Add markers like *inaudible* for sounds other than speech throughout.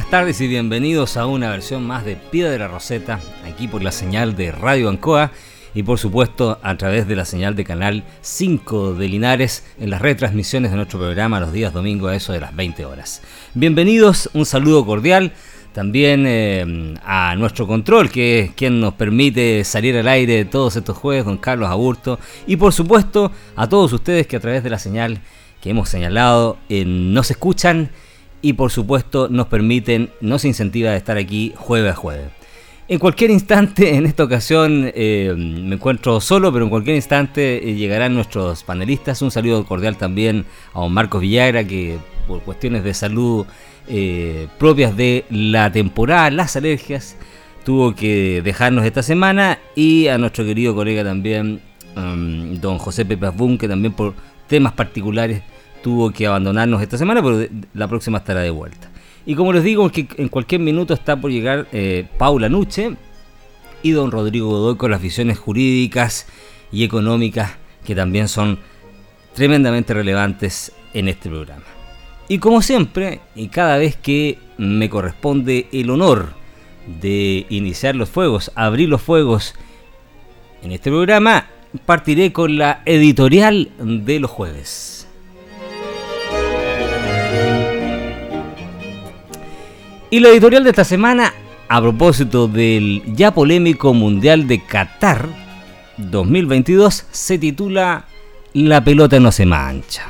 Buenas tardes y bienvenidos a una versión más de Piedra Roseta, aquí por la señal de Radio Ancoa y por supuesto a través de la señal de Canal 5 de Linares en las retransmisiones de nuestro programa los días domingos a eso de las 20 horas. Bienvenidos, un saludo cordial también eh, a nuestro control, que es quien nos permite salir al aire todos estos jueves, don Carlos Aburto, y por supuesto a todos ustedes que a través de la señal que hemos señalado eh, nos escuchan y por supuesto nos permiten, nos incentiva a estar aquí jueves a jueves. En cualquier instante, *laughs* en esta ocasión eh, me encuentro solo, pero en cualquier instante eh, llegarán nuestros panelistas. Un saludo cordial también a don Marcos Villagra, que por cuestiones de salud eh, propias de la temporada, las alergias, tuvo que dejarnos esta semana. Y a nuestro querido colega también, um, don José Pepe Abun, que también por temas particulares tuvo que abandonarnos esta semana, pero la próxima estará de vuelta. Y como les digo, que en cualquier minuto está por llegar eh, Paula Nuche y don Rodrigo Godoy con las visiones jurídicas y económicas que también son tremendamente relevantes en este programa. Y como siempre, y cada vez que me corresponde el honor de iniciar los fuegos, abrir los fuegos en este programa, partiré con la editorial de los jueves. Y la editorial de esta semana, a propósito del ya polémico Mundial de Qatar 2022, se titula La pelota no se mancha.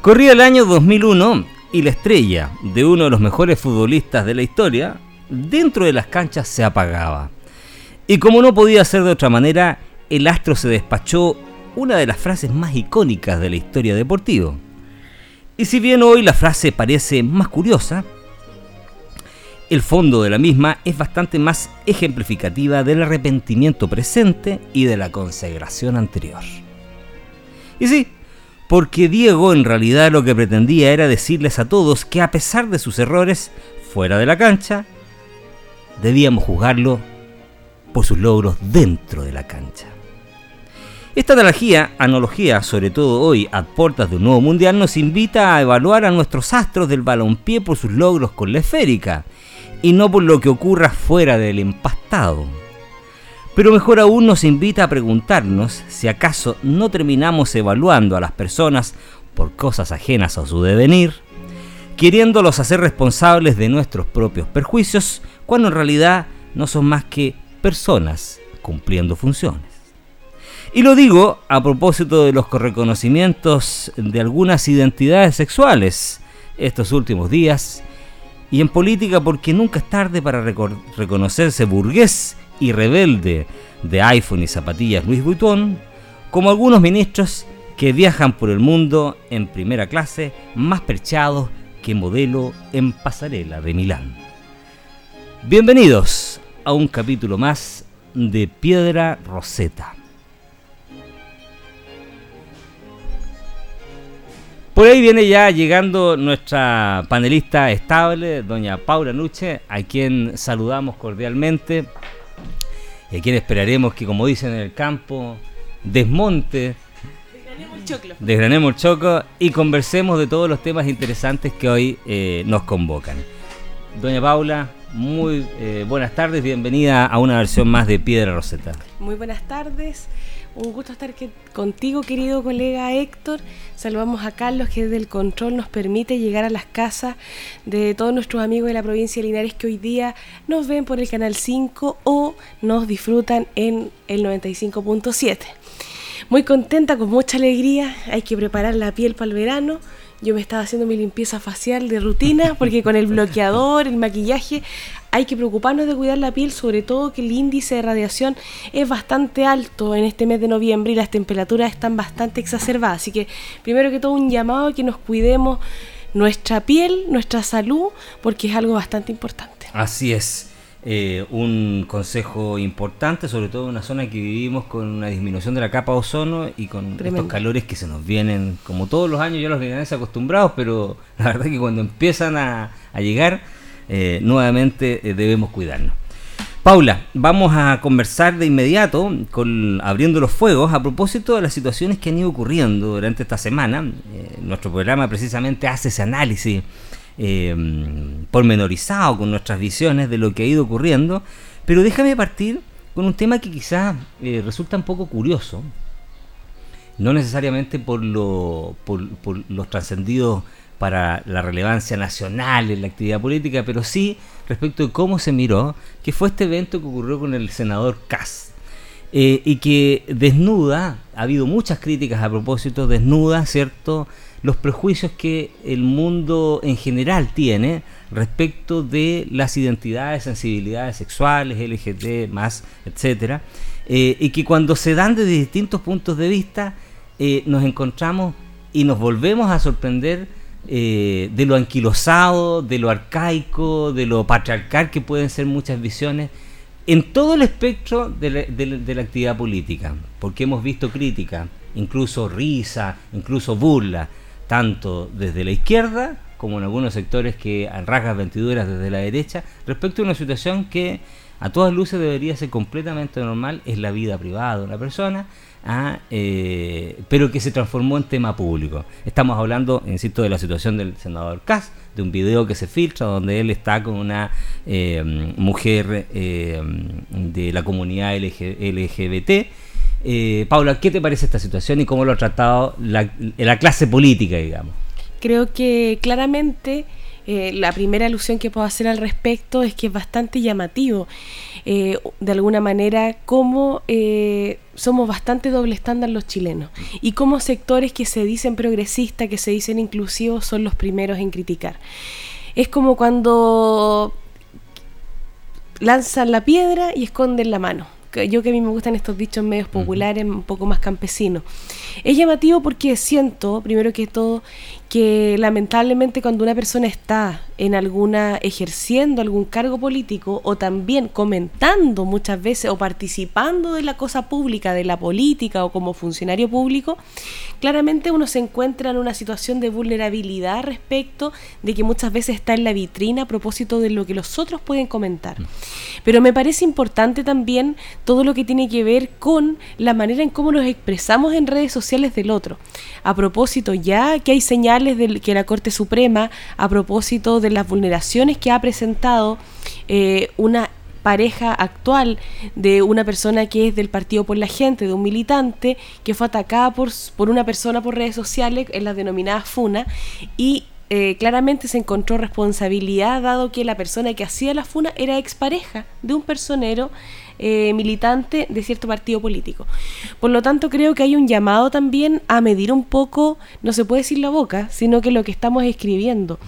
Corría el año 2001 y la estrella de uno de los mejores futbolistas de la historia dentro de las canchas se apagaba. Y como no podía ser de otra manera, el astro se despachó una de las frases más icónicas de la historia deportiva. Y si bien hoy la frase parece más curiosa, el fondo de la misma es bastante más ejemplificativa del arrepentimiento presente y de la consagración anterior. Y sí, porque Diego en realidad lo que pretendía era decirles a todos que a pesar de sus errores fuera de la cancha, debíamos juzgarlo por sus logros dentro de la cancha. Esta analogía, analogía, sobre todo hoy a puertas de un nuevo mundial, nos invita a evaluar a nuestros astros del balompié por sus logros con la esférica y no por lo que ocurra fuera del empastado. Pero mejor aún nos invita a preguntarnos si acaso no terminamos evaluando a las personas por cosas ajenas a su devenir, queriéndolos hacer responsables de nuestros propios perjuicios, cuando en realidad no son más que personas cumpliendo funciones. Y lo digo a propósito de los reconocimientos de algunas identidades sexuales estos últimos días y en política porque nunca es tarde para reconocerse burgués y rebelde de iPhone y zapatillas Luis Vuitton, como algunos ministros que viajan por el mundo en primera clase más perchados que modelo en pasarela de Milán. Bienvenidos a un capítulo más de Piedra Roseta. Por ahí viene ya llegando nuestra panelista estable, doña Paula Nuche, a quien saludamos cordialmente y a quien esperaremos que, como dicen en el campo, desmonte, desgranemos el choco y conversemos de todos los temas interesantes que hoy eh, nos convocan. Doña Paula, muy eh, buenas tardes, bienvenida a una versión más de Piedra Roseta. Muy buenas tardes. Un gusto estar contigo, querido colega Héctor. Saludamos a Carlos, que desde el control nos permite llegar a las casas de todos nuestros amigos de la provincia de Linares que hoy día nos ven por el canal 5 o nos disfrutan en el 95.7. Muy contenta, con mucha alegría. Hay que preparar la piel para el verano yo me estaba haciendo mi limpieza facial de rutina, porque con el bloqueador, el maquillaje, hay que preocuparnos de cuidar la piel, sobre todo que el índice de radiación es bastante alto en este mes de noviembre y las temperaturas están bastante exacerbadas. Así que primero que todo un llamado a que nos cuidemos nuestra piel, nuestra salud, porque es algo bastante importante. Así es. Eh, un consejo importante, sobre todo en una zona que vivimos con una disminución de la capa de ozono y con estos calores que se nos vienen, como todos los años ya los vienen acostumbrados, pero la verdad es que cuando empiezan a, llegar, eh, nuevamente eh, debemos cuidarnos. Paula, vamos a conversar de inmediato, con, abriendo los fuegos, a propósito de las situaciones que han ido ocurriendo durante esta semana. nuestro programa precisamente hace ese análisis eh, pormenorizado con nuestras visiones de lo que ha ido ocurriendo, pero déjame partir con un tema que quizás eh, resulta un poco curioso, no necesariamente por, lo, por, los trascendidos para la relevancia nacional en la actividad política, pero sí respecto de cómo se miró, que fue este evento que ocurrió con el senador Kass. Eh, y que desnuda, ha habido muchas críticas a propósito, desnuda, ¿cierto?, los prejuicios que el mundo en general tiene respecto de las identidades, sensibilidades sexuales, LGT, más, etcétera, eh, y que cuando se dan desde distintos puntos de vista eh, nos encontramos y nos volvemos a sorprender eh, de lo anquilosado, de lo arcaico, de lo patriarcal que pueden ser muchas visiones en todo el espectro de la, de la actividad política, porque hemos visto crítica, incluso risa, incluso burla, tanto desde la izquierda como en algunos sectores que rasgas ventiduras desde la derecha, respecto a una situación que a todas luces debería ser completamente normal, es la vida privada de una persona, ah, eh, pero que se transformó en tema público. Estamos hablando, insisto, de la situación del senador Kass, de un video que se filtra donde él está con una eh, mujer eh, de la comunidad LGBT, eh, Paula, ¿qué te parece esta situación y cómo lo ha tratado la, clase política, digamos? Creo que claramente eh, la primera alusión que puedo hacer al respecto es que es bastante llamativo, eh, de alguna manera, cómo somos bastante doble estándar los chilenos y cómo sectores que se dicen progresistas, que se dicen inclusivos, son los primeros en criticar. Es como cuando lanzan la piedra y esconden la mano yo que a mí me gustan estos dichos medios populares, un poco más campesinos. Es llamativo porque siento, primero que todo, que lamentablemente cuando una persona está en alguna ejerciendo algún cargo político o también comentando muchas veces o participando de la cosa pública, de la política o como funcionario público, claramente uno se encuentra en una situación de vulnerabilidad respecto de que muchas veces está en la vitrina a propósito de lo que los otros pueden comentar. Mm. Pero me parece importante también todo lo que tiene que ver con la manera en cómo nos expresamos en redes sociales del otro. A propósito, ya que hay señales que la Corte Suprema, a propósito de las vulneraciones que ha presentado eh, una pareja actual de una persona que es del Partido por la Gente, de un militante, que fue atacada por, por una persona por redes sociales en las denominadas FUNA y eh, claramente se encontró responsabilidad dado que la persona que hacía la FUNA era expareja de un personero eh, militante de cierto partido político. Por lo tanto, creo que hay un llamado también a medir un poco, no se puede decir la boca, sino que lo que estamos escribiendo.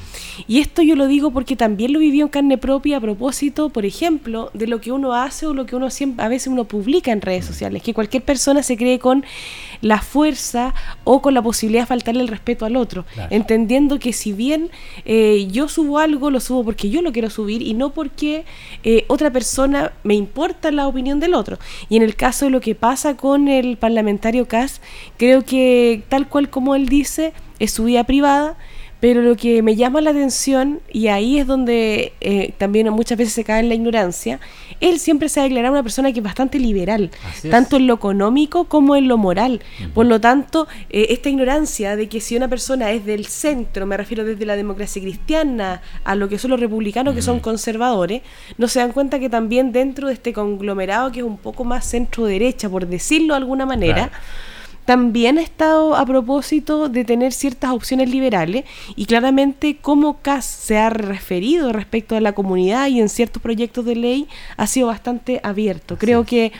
Y esto yo lo digo porque también lo viví en carne propia a propósito, por ejemplo, de lo que uno hace o lo que uno siempre, a veces uno publica en redes sociales, que cualquier persona se cree con la fuerza o con la posibilidad de faltarle el respeto al otro, entendiendo que si bien eh, yo subo algo, lo subo porque yo lo quiero subir y no porque eh, otra persona me importa la opinión del otro. Y en el caso de lo que pasa con el parlamentario Kass, creo que tal cual como él dice, es su vida privada, pero lo que me llama la atención, y ahí es donde eh, también muchas veces se cae en la ignorancia, él siempre se ha declarado una persona que es bastante liberal, tanto en lo económico como en lo moral. Por lo tanto, eh, esta ignorancia de que si una persona es del centro, me refiero desde la democracia cristiana a lo que son los republicanos, que son conservadores, no se dan cuenta que también dentro de este conglomerado, que es un poco más centro-derecha, por decirlo de alguna manera, también ha estado a propósito de tener ciertas opciones liberales y claramente cómo CAS se ha referido respecto a la comunidad y en ciertos proyectos de ley ha sido bastante abierto. Creo que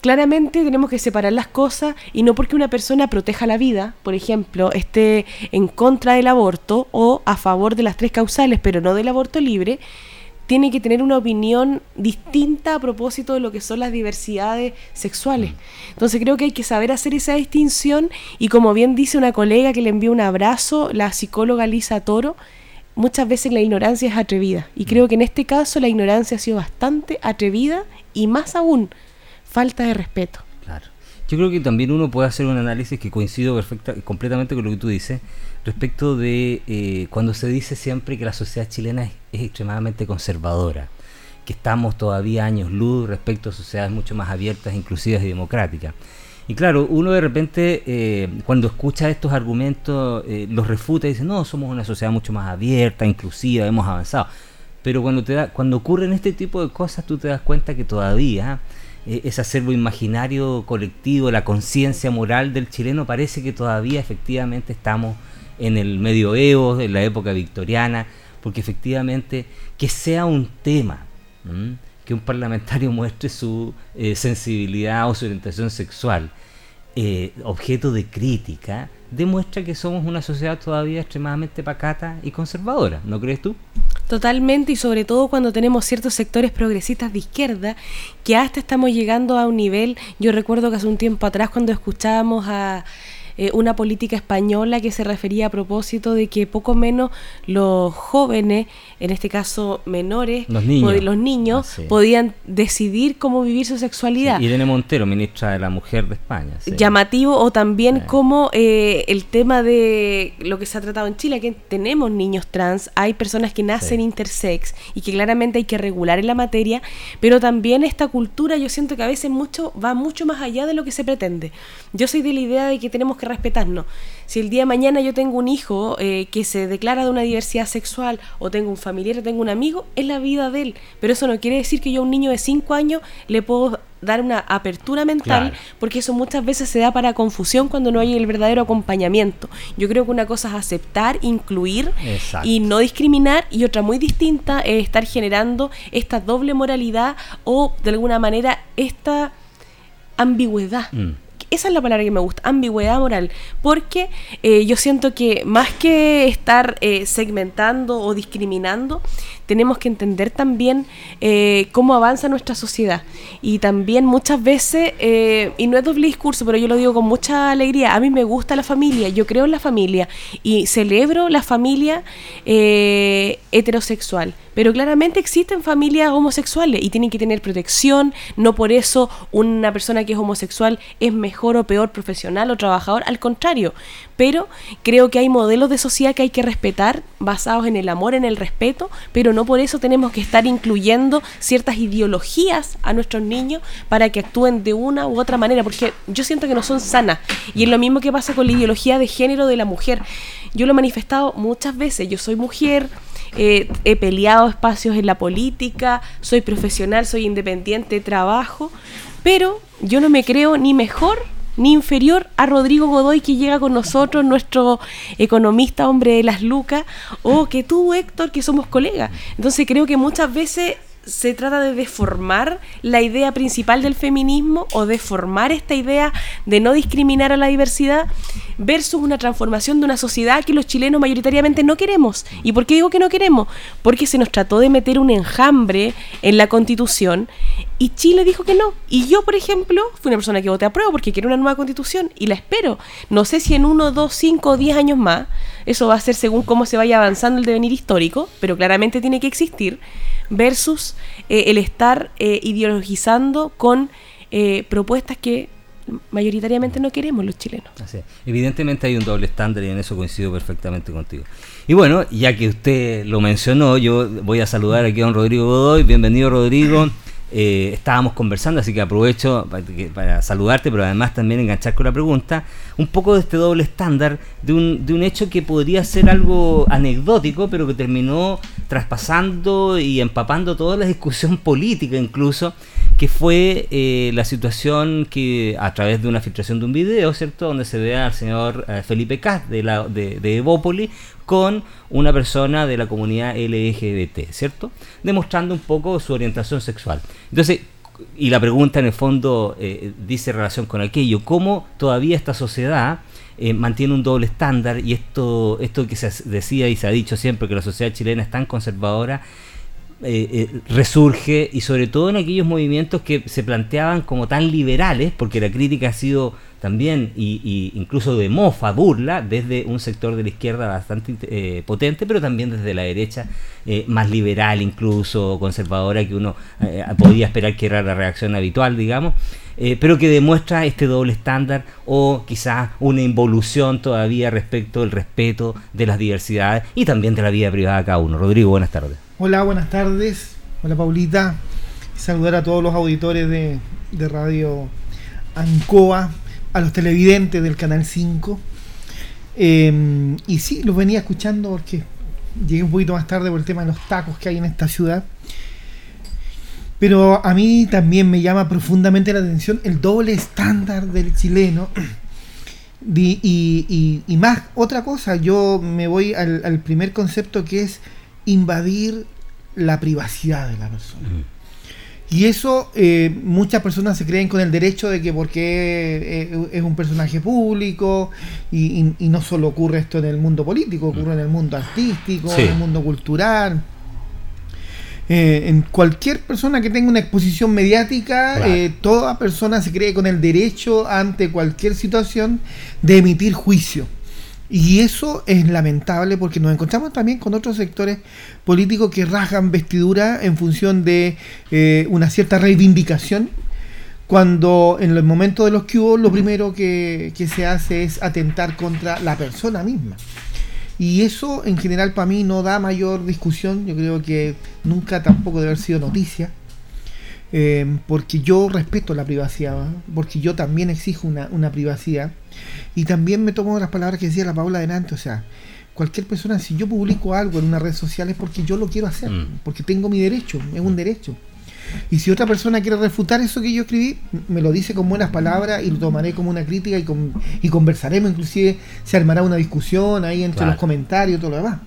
claramente tenemos que separar las cosas y no porque una persona proteja la vida, por ejemplo, esté en contra del aborto o a favor de las tres causales, pero no del aborto libre, tiene que tener una opinión distinta a propósito de lo que son las diversidades sexuales. Entonces creo que hay que saber hacer esa distinción y como bien dice una colega que le envió un abrazo, la psicóloga Lisa Toro, muchas veces la ignorancia es atrevida y creo que en este caso la ignorancia ha sido bastante atrevida y más aún falta de respeto. Yo creo que también uno puede hacer un análisis que coincido perfecta, completamente con lo que tú dices respecto de eh, cuando se dice siempre que la sociedad chilena es, extremadamente conservadora, que estamos todavía años luz respecto a sociedades mucho más abiertas, inclusivas y democráticas. Y claro, uno de repente eh, cuando escucha estos argumentos eh, los refuta y dice, no, somos una sociedad mucho más abierta, inclusiva, hemos avanzado. Pero cuando, te da, cuando ocurren este tipo de cosas tú te das cuenta que todavía ese acervo imaginario colectivo, la conciencia moral del chileno parece que todavía efectivamente estamos en el medioevo, en la época victoriana, porque efectivamente que sea un tema, que un parlamentario *laughs* muestre su eh, sensibilidad o su orientación sexual, eh, objeto de crítica, demuestra que somos una sociedad todavía extremadamente pacata y conservadora, ¿no crees tú? Totalmente y sobre todo cuando tenemos ciertos sectores progresistas de izquierda que hasta estamos llegando a un nivel, yo recuerdo que hace un tiempo atrás cuando escuchábamos a eh, una política española que se refería a propósito de que poco menos los jóvenes, en este caso menores, los niños, ah, podían decidir cómo vivir su sexualidad. Sí, Irene Montero, ministra de la Mujer de España. Llamativo, o también como eh, el tema de lo que se ha tratado en Chile, que tenemos niños trans, hay personas que nacen intersex y que claramente hay que regular en la materia, pero también esta cultura yo siento que a veces mucho va mucho más allá de lo que se pretende. Yo soy de la idea de que tenemos que respetarnos. Si el día de mañana yo tengo un hijo eh, que se declara de una diversidad sexual o tengo un familiar o tengo un amigo, es la vida de él. Pero eso no quiere decir que yo a un niño de 5 años le puedo dar una apertura mental, porque eso muchas veces se da para confusión cuando no hay el verdadero acompañamiento. Yo creo que una cosa es aceptar, incluir y no discriminar, y otra muy distinta es estar generando esta doble moralidad o de alguna manera esta ambigüedad. Mm esa es la palabra que me gusta, ambigüedad moral, porque eh, yo siento que más que estar eh, segmentando o discriminando, tenemos que entender también eh, cómo avanza nuestra sociedad. Y también muchas veces, y no es doble discurso, pero yo lo digo con mucha alegría, a mí me gusta la familia, yo creo en la familia y celebro la familia heterosexual. Pero claramente existen familias homosexuales y tienen que tener protección, no por eso una persona que es homosexual es mejor o peor profesional o trabajador, al contrario, pero creo que hay modelos de sociedad que hay que respetar basados en el amor, en el respeto, pero no por eso tenemos que estar incluyendo ciertas ideologías a nuestros niños para que actúen de una u otra manera, porque yo siento que no son sanas y es lo mismo que pasa con la ideología de género de la mujer. Yo lo he manifestado muchas veces, yo soy mujer, eh, he peleado espacios en la política, soy profesional, soy independiente, trabajo, pero yo no me creo ni mejor ni inferior a Rodrigo Godoy que llega con nosotros, nuestro economista, hombre de las lucas, o que tú, Héctor, que somos colegas. Entonces creo que muchas veces se trata de deformar la idea principal del feminismo o deformar esta idea de no discriminar a la diversidad versus una transformación de una sociedad que los chilenos mayoritariamente no queremos. ¿Y por qué digo que no queremos? Porque se nos trató de meter un enjambre en la constitución y Chile dijo que no. Y yo, por ejemplo, fui una persona que voté a prueba porque quiero una nueva constitución y la espero. No sé si en uno, dos, cinco o diez años más, eso va a ser según cómo se vaya avanzando el devenir histórico, pero claramente tiene que existir versus eh, el estar eh, ideologizando con eh, propuestas que mayoritariamente no queremos los chilenos. Evidentemente hay un doble estándar y en eso coincido perfectamente contigo. Y bueno, ya que usted lo mencionó, yo voy a saludar aquí a don Rodrigo Godoy. Bienvenido Rodrigo. Eh, estábamos conversando, así que aprovecho para, saludarte, pero además también enganchar con la pregunta, un poco de este doble estándar, de un, de un hecho que podría ser algo anecdótico, pero que terminó traspasando y empapando toda la discusión *laughs* política incluso, que fue eh, la situación que a través de una filtración de un video, ¿cierto?, donde se ve al señor eh, Felipe Caz de, la, de, de Evópoli con una persona de la comunidad LGBT, ¿cierto? Demostrando un poco su orientación sexual. Entonces, y la pregunta en el fondo eh, dice relación con aquello, cómo todavía esta sociedad eh, mantiene un doble estándar y esto, esto que se decía y se ha dicho siempre que la sociedad chilena es tan conservadora, eh, eh, resurge y sobre todo en aquellos movimientos que se planteaban como tan liberales, porque la crítica ha sido también y, incluso de mofa, burla, desde un sector de la izquierda bastante eh, potente, pero también desde la derecha más liberal, incluso conservadora, que uno podía esperar que era la reacción habitual, digamos. pero que demuestra este doble estándar o quizás una involución todavía respecto del respeto de las diversidades y también de la vida privada de cada uno. Rodrigo, buenas tardes. Hola, buenas tardes. Hola, Paulita. Saludar a todos los auditores de, Radio Ancoa, a los televidentes del Canal 5. Em, y sí, los venía escuchando porque llegué un poquito más tarde por el tema de los tacos que hay en esta ciudad. Pero a mí también me llama profundamente la atención el doble estándar del chileno. *clears throat* Y, más, otra cosa, yo me voy al primer concepto que es invadir la privacidad de la persona. Y eso eh, muchas personas se creen con el derecho de que porque eh, es un personaje público y, no solo ocurre esto en el mundo político, ocurre en el mundo artístico, en el mundo cultural. Eh, en cualquier persona que tenga una exposición mediática, toda persona se cree con el derecho ante cualquier situación de emitir juicio. Y eso es lamentable porque nos encontramos también con otros sectores políticos que rasgan vestidura en función de eh, una cierta reivindicación, cuando en el momento de los que lo primero que, se hace es atentar contra la persona misma. Y eso en general para mí no da mayor discusión, yo creo que nunca tampoco debe haber sido noticia. Eh, porque yo respeto la privacidad, porque yo también exijo una, una privacidad y también me tomo las palabras que decía la Paula delante, o sea, cualquier persona, si yo publico algo en una red social es porque yo lo quiero hacer, mm. porque tengo mi derecho, es un derecho. Y si otra persona quiere refutar eso que yo escribí, me lo dice con buenas palabras y lo tomaré como una crítica y, y conversaremos, inclusive se armará una discusión ahí entre los comentarios y todo lo demás.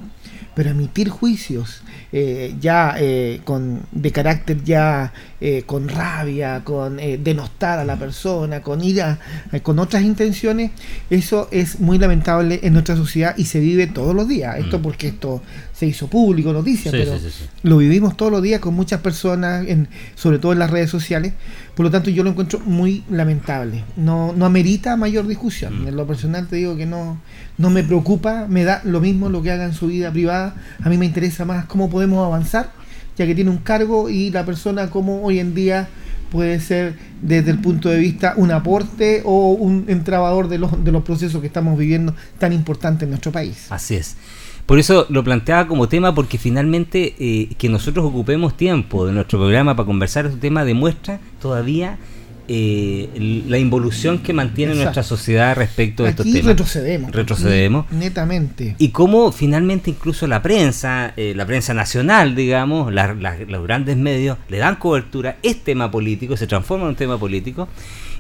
Pero emitir juicios eh, ya eh, con, de carácter ya eh, con rabia, con denostar a la persona, con ira, con otras intenciones, eso es muy lamentable en nuestra sociedad y se vive todos los días. Esto mm. porque esto se hizo público, noticia, pero lo vivimos todos los días con muchas personas, en, sobre todo en las redes sociales. Por lo tanto, yo lo encuentro muy lamentable. No, no amerita mayor discusión. Mm. En lo personal te digo que no, no me preocupa, me da lo mismo lo que haga en su vida privada. A mí me interesa más cómo avanzar, ya que tiene un cargo y la persona como hoy en día puede ser desde el punto de vista un aporte o un entrabador de los, de los procesos que estamos viviendo tan importantes en nuestro país. Así es. Por eso lo planteaba como tema, porque finalmente eh, que nosotros ocupemos tiempo de nuestro programa para conversar este tema demuestra todavía eh, la involución que mantiene nuestra sociedad respecto de estos temas. retrocedemos. Retrocedemos. Netamente. Y cómo finalmente incluso la prensa, eh, la prensa nacional, digamos, los grandes medios, le dan cobertura, es tema político, se transforma en un tema político,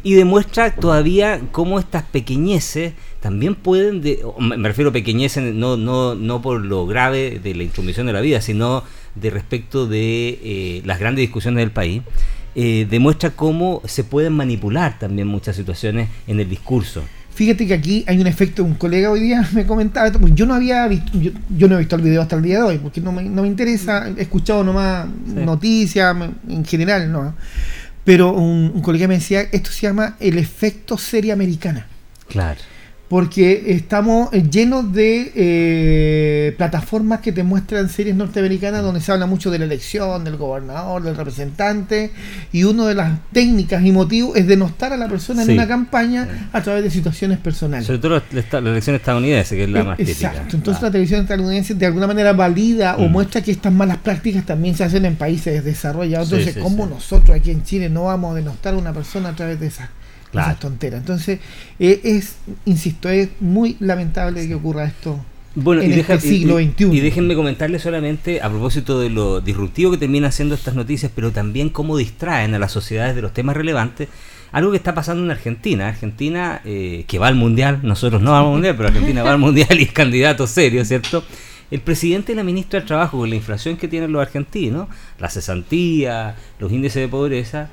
y demuestra todavía cómo estas pequeñeces también pueden, me refiero a pequeñeces no, no, no por lo grave de la intromisión de la vida, sino de respecto de eh, las grandes discusiones del país, eh, demuestra cómo se pueden manipular también muchas situaciones en el discurso. Fíjate que aquí hay un efecto, un colega hoy día me comentaba, yo no había visto, yo, no he visto el video hasta el día de hoy, porque no me, no me interesa, he escuchado nomás noticias en general, no. Pero un, un colega me decía, esto se llama el efecto serie americana. Claro porque estamos llenos de eh, plataformas que te muestran series norteamericanas donde se habla mucho de la elección, del gobernador, del representante, y una de las técnicas y motivos es denostar a la persona en una campaña a través de situaciones personales. Sobre todo la, elección estadounidense, que es la eh, más típica. Exacto, entonces la televisión estadounidense de alguna manera valida o mm. muestra que estas malas prácticas también se hacen en países desarrollados. Entonces, ¿cómo nosotros aquí en Chile no vamos a denostar a una persona a través de esas Claro. tonteras. Entonces, eh, es, insisto, es muy lamentable que ocurra esto. Bueno, en y este siglo XXI. Y, déjenme comentarle solamente a propósito de lo disruptivo que termina haciendo estas noticias, pero también cómo distraen a las sociedades de los temas relevantes. Algo que está pasando en Argentina. Argentina, eh, que va al mundial, nosotros no vamos al mundial, pero Argentina va al mundial y es candidato serio, ¿cierto? El presidente y la ministra del Trabajo, con la inflación que tienen los argentinos, la cesantía, los índices de pobreza,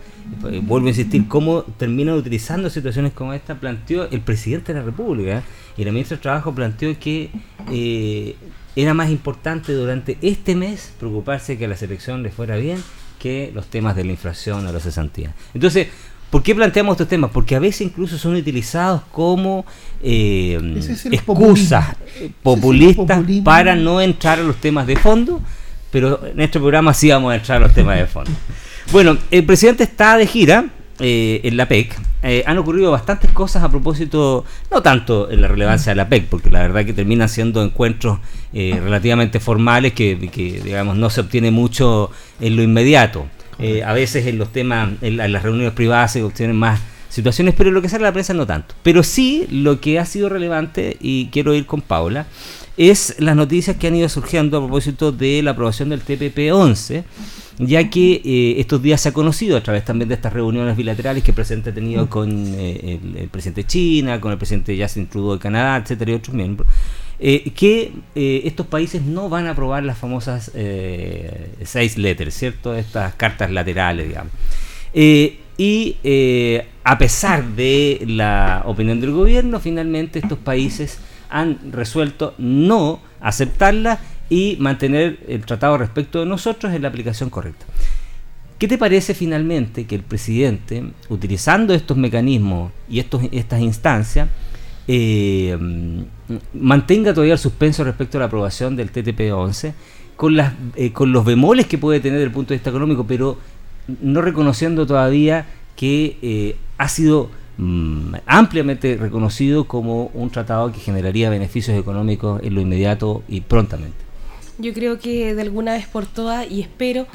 eh, vuelvo a insistir, cómo terminan utilizando situaciones como esta, planteó el presidente de la República y la ministra del Trabajo planteó que eh, era más importante durante este mes preocuparse que a la selección le fuera bien que los temas de la inflación o la cesantía. Entonces, ¿Por qué planteamos estos temas? Porque a veces incluso son utilizados como eh, excusas populistas para no entrar a los temas de fondo, pero en este programa sí vamos a entrar a los temas de fondo. *laughs* Bueno, el presidente está de gira eh, en la PEC. Eh, han ocurrido bastantes cosas a propósito, no tanto en la relevancia de la PEC, porque la verdad que terminan siendo encuentros relativamente formales que, digamos, no se obtiene mucho en lo inmediato. Eh, a veces en los temas, en, las reuniones privadas se obtienen más situaciones, pero lo que sale a la prensa no tanto. Pero sí lo que ha sido relevante, y quiero ir con Paula, es las noticias que han ido surgiendo a propósito de la aprobación del TPP-11, ya que eh, estos días se ha conocido a través también de estas reuniones bilaterales que el presidente ha tenido con eh, el, presidente de China, con el presidente Justin Trudeau de Canadá, etcétera, y otros miembros, eh, que estos países no van a aprobar las famosas seis letters, ¿cierto? Estas cartas laterales, digamos. y a pesar de la opinión del gobierno, finalmente estos países han resuelto no aceptarlas y mantener el tratado respecto de nosotros en la aplicación correcta. ¿Qué te parece finalmente que el presidente, utilizando estos mecanismos y estos, estas instancias, eh, mantenga todavía el suspenso respecto a la aprobación del TTP-11, con, eh, con los bemoles que puede tener desde el punto de vista económico, pero no reconociendo todavía que eh, ha sido mm, ampliamente reconocido como un tratado que generaría beneficios económicos en lo inmediato y prontamente. Yo creo que de alguna vez por todas y espero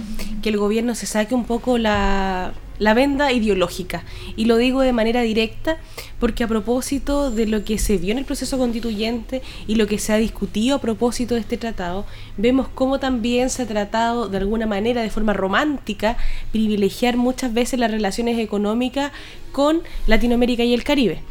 que el gobierno se saque un poco la, la venda ideológica. Y lo digo de manera directa porque a propósito de lo que se vio en el proceso constituyente y lo que se ha discutido a propósito de este tratado, vemos cómo también se ha tratado de alguna manera, de forma romántica, privilegiar muchas veces las relaciones económicas con Latinoamérica y el Caribe.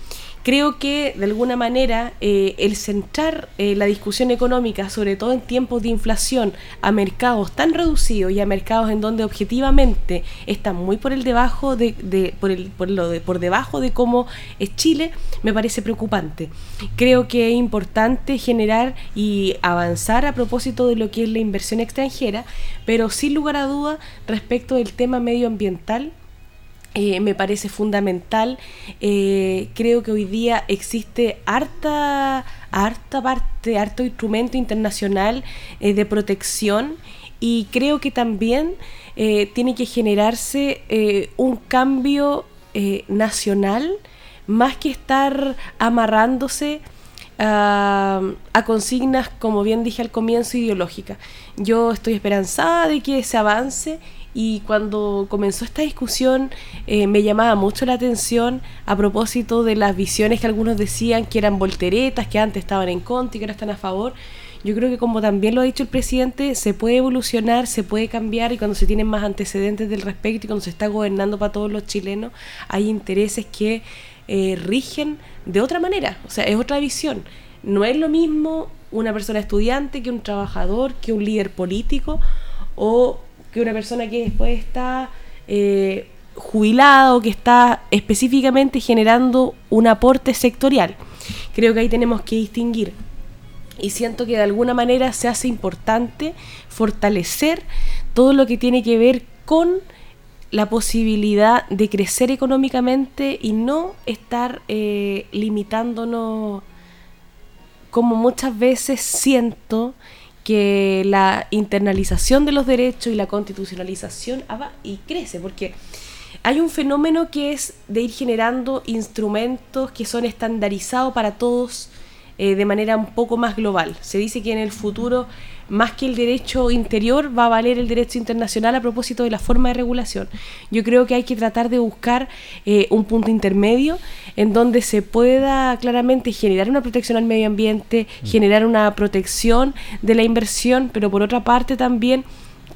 Creo que de alguna manera eh, el centrar eh, la discusión económica, sobre todo en tiempos de inflación, a mercados tan reducidos y a mercados en donde objetivamente están muy por el debajo de, por, el, por, lo de, por debajo de cómo es Chile, me parece preocupante. Creo que es importante generar y avanzar a propósito de lo que es la inversión extranjera, pero sin lugar a duda respecto del tema medioambiental eh, me parece fundamental. Eh, creo que hoy día existe harta, harta parte, harto instrumento internacional eh, de protección y creo que también tiene que generarse un cambio nacional más que estar amarrándose a, a, consignas, como bien dije al comienzo, ideológicas. Yo estoy esperanzada de que se avance y cuando comenzó esta discusión eh, me llamaba mucho la atención a propósito de las visiones que algunos decían que eran volteretas, que antes estaban en contra y que ahora están a favor. Yo creo que como también lo ha dicho el presidente, se puede evolucionar, se puede cambiar y cuando se tienen más antecedentes del respecto y cuando se está gobernando para todos los chilenos, hay intereses que eh, rigen de otra manera, o sea, es otra visión. No es lo mismo una persona estudiante que un trabajador, que un líder político o que una persona que después está eh, jubilado, que está específicamente generando un aporte sectorial. Creo que ahí tenemos que distinguir. Y siento que de alguna manera se hace importante fortalecer todo lo que tiene que ver con la posibilidad de crecer económicamente y no estar eh, limitándonos como muchas veces siento que la internalización de los derechos y la constitucionalización y crece, porque hay un fenómeno que es de ir generando instrumentos que son estandarizados para todos eh, de manera un poco más global. Se dice que en el futuro más que el derecho interior, va a valer el derecho internacional a propósito de la forma de regulación. Yo creo que hay que tratar de buscar eh, un punto intermedio en donde se pueda claramente generar una protección al medio ambiente, mm. generar una protección de la inversión, pero por otra parte también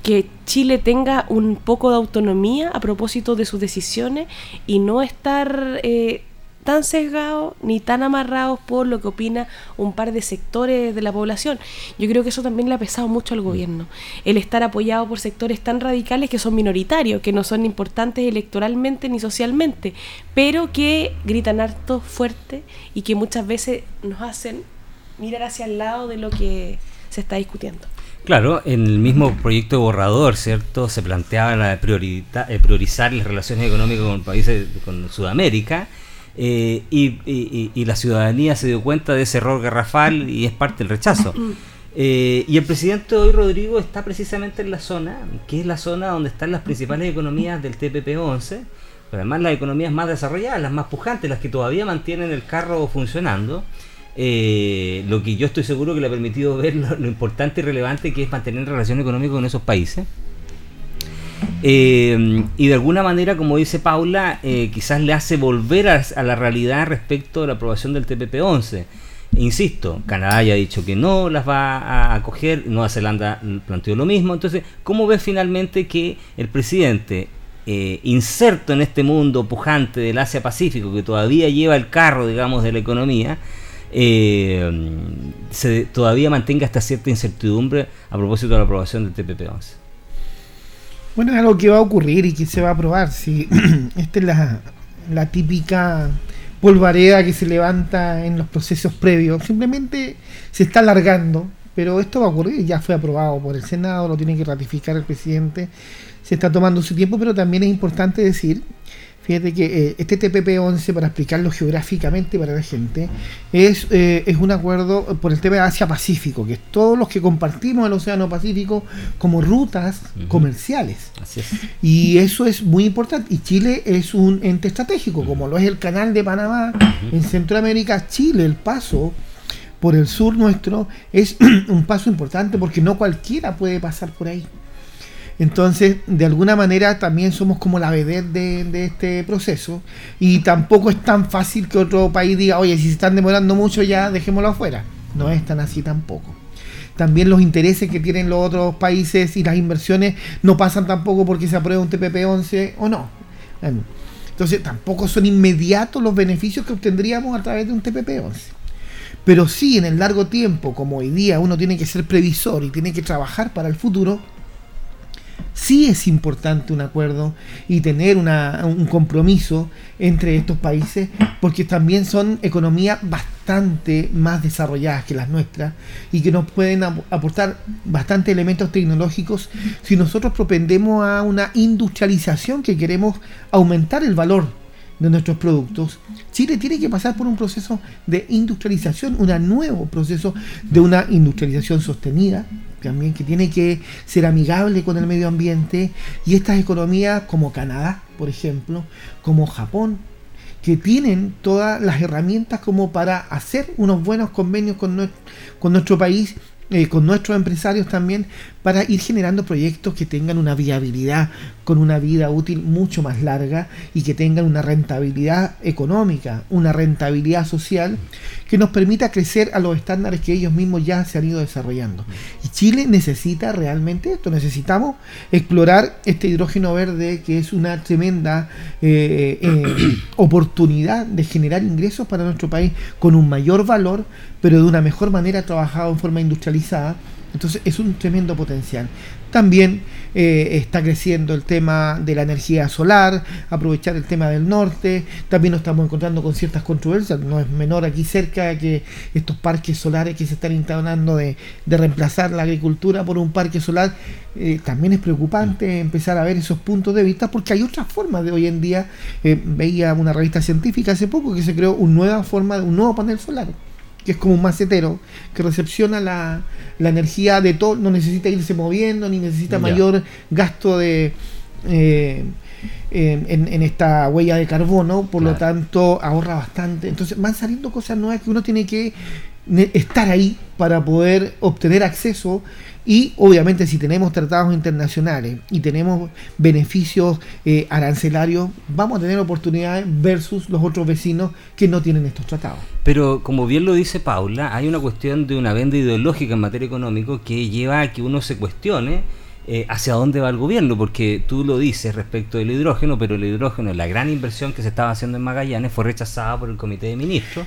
que Chile tenga un poco de autonomía a propósito de sus decisiones y no estar... Eh, tan sesgados ni tan amarrados por lo que opina un par de sectores de la población. Yo creo que eso también le ha pesado mucho al gobierno, el estar apoyado por sectores tan radicales que son minoritarios, que no son importantes electoralmente ni socialmente, pero que gritan harto fuerte y que muchas veces nos hacen mirar hacia el lado de lo que se está discutiendo. Claro, en el mismo proyecto de borrador, ¿cierto? Se planteaba la eh, priorizar las relaciones económicas con países, con Sudamérica, eh, y, la ciudadanía se dio cuenta de ese error garrafal y es parte del rechazo. Eh, y el presidente hoy, Rodrigo, está precisamente en la zona, que es la zona donde están las principales economías del TPP-11, pero además las economías más desarrolladas, las más pujantes, las que todavía mantienen el carro funcionando. Eh, lo que yo estoy seguro que le ha permitido ver lo, importante y relevante que es mantener relación económica con esos países. Eh, y de alguna manera, como dice Paula, eh, quizás le hace volver a, la realidad respecto a la aprobación del TPP-11. Insisto, Canadá ya ha dicho que no las va a acoger, Nueva Zelanda planteó lo mismo. Entonces, ¿cómo ves finalmente que el presidente, inserto en este mundo pujante del Asia-Pacífico, que todavía lleva el carro, digamos, de la economía, eh, se todavía mantenga esta cierta incertidumbre a propósito de la aprobación del TPP-11? Bueno, es algo que va a ocurrir y que se va a aprobar. Si *clears throat* esta es la, la típica polvareda que se levanta en los procesos previos. Simplemente se está alargando, pero esto va a ocurrir. Ya fue aprobado por el Senado, lo tiene que ratificar el presidente. Se está tomando su tiempo, pero también es importante decir Fíjate que eh, este TPP-11, para explicarlo geográficamente para la gente, es, eh, es un acuerdo por el tema de Asia-Pacífico, que es todos los que compartimos el Océano Pacífico como rutas comerciales. Y eso es muy importante. Y Chile es un ente estratégico, como lo es el canal de Panamá en Centroamérica, Chile, el paso por el sur nuestro, es *clears throat* un paso importante porque no cualquiera puede pasar por ahí. Entonces, de alguna manera también somos como la vedette de, este proceso y tampoco es tan fácil que otro país diga, oye, si se están demorando mucho ya, dejémoslo afuera. No es tan así tampoco. También los intereses que tienen los otros países y las inversiones no pasan tampoco porque se aprueba un TPP-11 o no. Entonces, tampoco son inmediatos los beneficios que obtendríamos a través de un TPP-11. Pero sí, en el largo tiempo, como hoy día uno tiene que ser previsor y tiene que trabajar para el futuro, sí es importante un acuerdo y tener un compromiso entre estos países porque también son economías bastante más desarrolladas que las nuestras y que nos pueden aportar bastantes elementos tecnológicos si nosotros propendemos a una industrialización que queremos aumentar el valor de nuestros productos, Chile tiene que pasar por un proceso de industrialización, un nuevo proceso de una industrialización sostenida, también que tiene que ser amigable con el medio ambiente. Y estas economías como Canadá, por ejemplo, como Japón, que tienen todas las herramientas como para hacer unos buenos convenios con, con nuestro país eh, con nuestros empresarios también para ir generando proyectos que tengan una viabilidad con una vida útil mucho más larga y que tengan una rentabilidad económica, una rentabilidad social que nos permita crecer a los estándares que ellos mismos ya se han ido desarrollando. Y Chile necesita realmente esto, necesitamos explorar este hidrógeno verde que es una tremenda eh, eh, *coughs* oportunidad de generar ingresos para nuestro país con un mayor valor, pero de una mejor manera trabajado en forma industrializada entonces es un tremendo potencial. También eh, está creciendo el tema de la energía solar, aprovechar el tema del norte. También nos estamos encontrando con ciertas controversias. No es menor aquí cerca que estos parques solares que se están instalando de, reemplazar la agricultura por un parque solar. Eh, también es preocupante empezar a ver esos puntos de vista porque hay otras formas de hoy en día. Eh, veía una revista científica hace poco que se creó una nueva forma de un nuevo panel solar que es como un macetero, que recepciona la, energía de todo, no necesita irse moviendo, ni necesita mayor gasto de eh, en, esta huella de carbono, por lo tanto ahorra bastante. Entonces van saliendo cosas nuevas que uno tiene que estar ahí para poder obtener acceso y obviamente si tenemos tratados internacionales y tenemos beneficios eh, arancelarios, vamos a tener oportunidades versus los otros vecinos que no tienen estos tratados. Pero como bien lo dice Paula, hay una cuestión de una venda ideológica en materia económica que lleva a que uno se cuestione eh, hacia dónde va el gobierno, porque tú lo dices respecto del hidrógeno, pero el hidrógeno, la gran inversión que se estaba haciendo en Magallanes fue rechazada por el Comité de Ministros,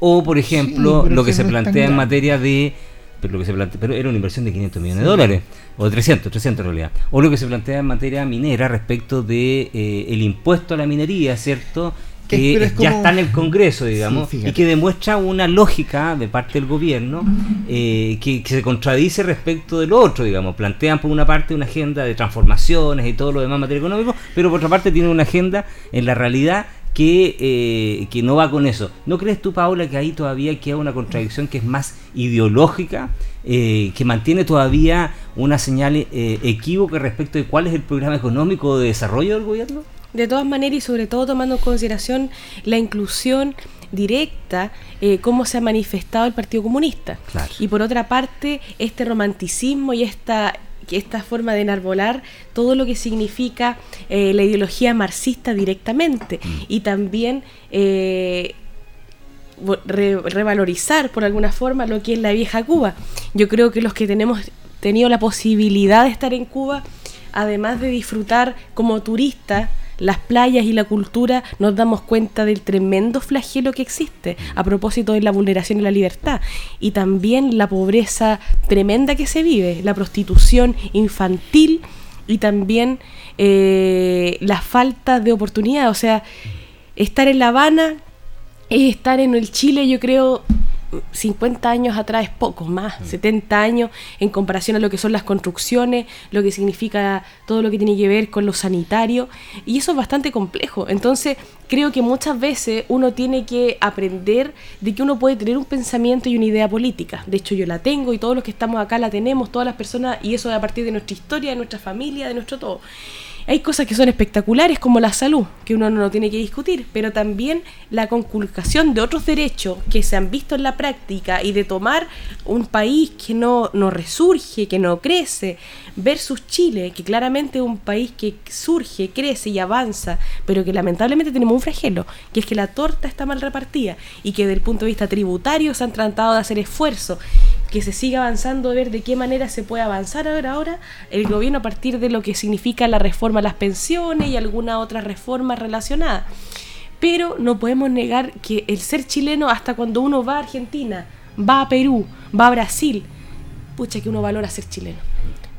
o por ejemplo, lo que se plantea en materia de pero lo que se plantea, pero era una inversión de 500 millones de dólares, o de 300, 300 en realidad. O lo que se plantea en materia minera respecto de eh, el impuesto a la minería, ¿cierto? que ya está en el Congreso, digamos, y que demuestra una lógica de parte del gobierno eh, que, se contradice respecto del otro, digamos. Plantean por una parte una agenda de transformaciones y todo lo demás en materia económica, pero por otra parte tienen una agenda en la realidad que, eh, que no va con eso. ¿No crees tú, Paula, que ahí todavía queda una contradicción que es más ideológica, eh, que mantiene todavía una señal equívoca respecto de cuál es el programa económico de desarrollo del gobierno? De todas maneras y sobre todo tomando en consideración la inclusión directa, eh, cómo se ha manifestado el Partido Comunista. Y por otra parte, este romanticismo y esta esta forma de enarbolar todo lo que significa eh, la ideología marxista directamente mm. y también eh, revalorizar por alguna forma lo que es la vieja Cuba. Yo creo que los que tenemos tenido la posibilidad de estar en Cuba, además de disfrutar como turistas las playas y la cultura, nos damos cuenta del tremendo flagelo que existe a propósito de la vulneración de la libertad y también la pobreza tremenda que se vive, la prostitución infantil y también eh, la falta de oportunidad. O sea, estar en La Habana es estar en el Chile, yo creo, 50 años atrás es poco más, 70 mm. años en comparación a lo que son las construcciones, lo que significa todo lo que tiene que ver con lo sanitario, y eso es bastante complejo. Entonces, creo que muchas veces uno tiene que aprender de que uno puede tener un pensamiento y una idea política. De hecho, yo la tengo y todos los que estamos acá la tenemos, todas las personas, y eso es a partir de nuestra historia, de nuestra familia, de nuestro todo. Hay cosas que son espectaculares como la salud, que uno no tiene que discutir, pero también la conculcación de otros derechos que se han visto en la práctica y de tomar un país que no, no resurge, que no crece, versus Chile, que claramente es un país que surge, crece y avanza, pero que lamentablemente tenemos un flagelo, que es que la torta está mal repartida y que desde el punto de vista tributario se han tratado de hacer esfuerzos que se siga avanzando, ver de qué manera se puede avanzar ahora, ahora el gobierno a partir de lo que significa la reforma a las pensiones y alguna otra reforma relacionada. Pero no podemos negar que el ser chileno, hasta cuando uno va a Argentina, va a Perú, va a Brasil, pucha que uno valora ser chileno.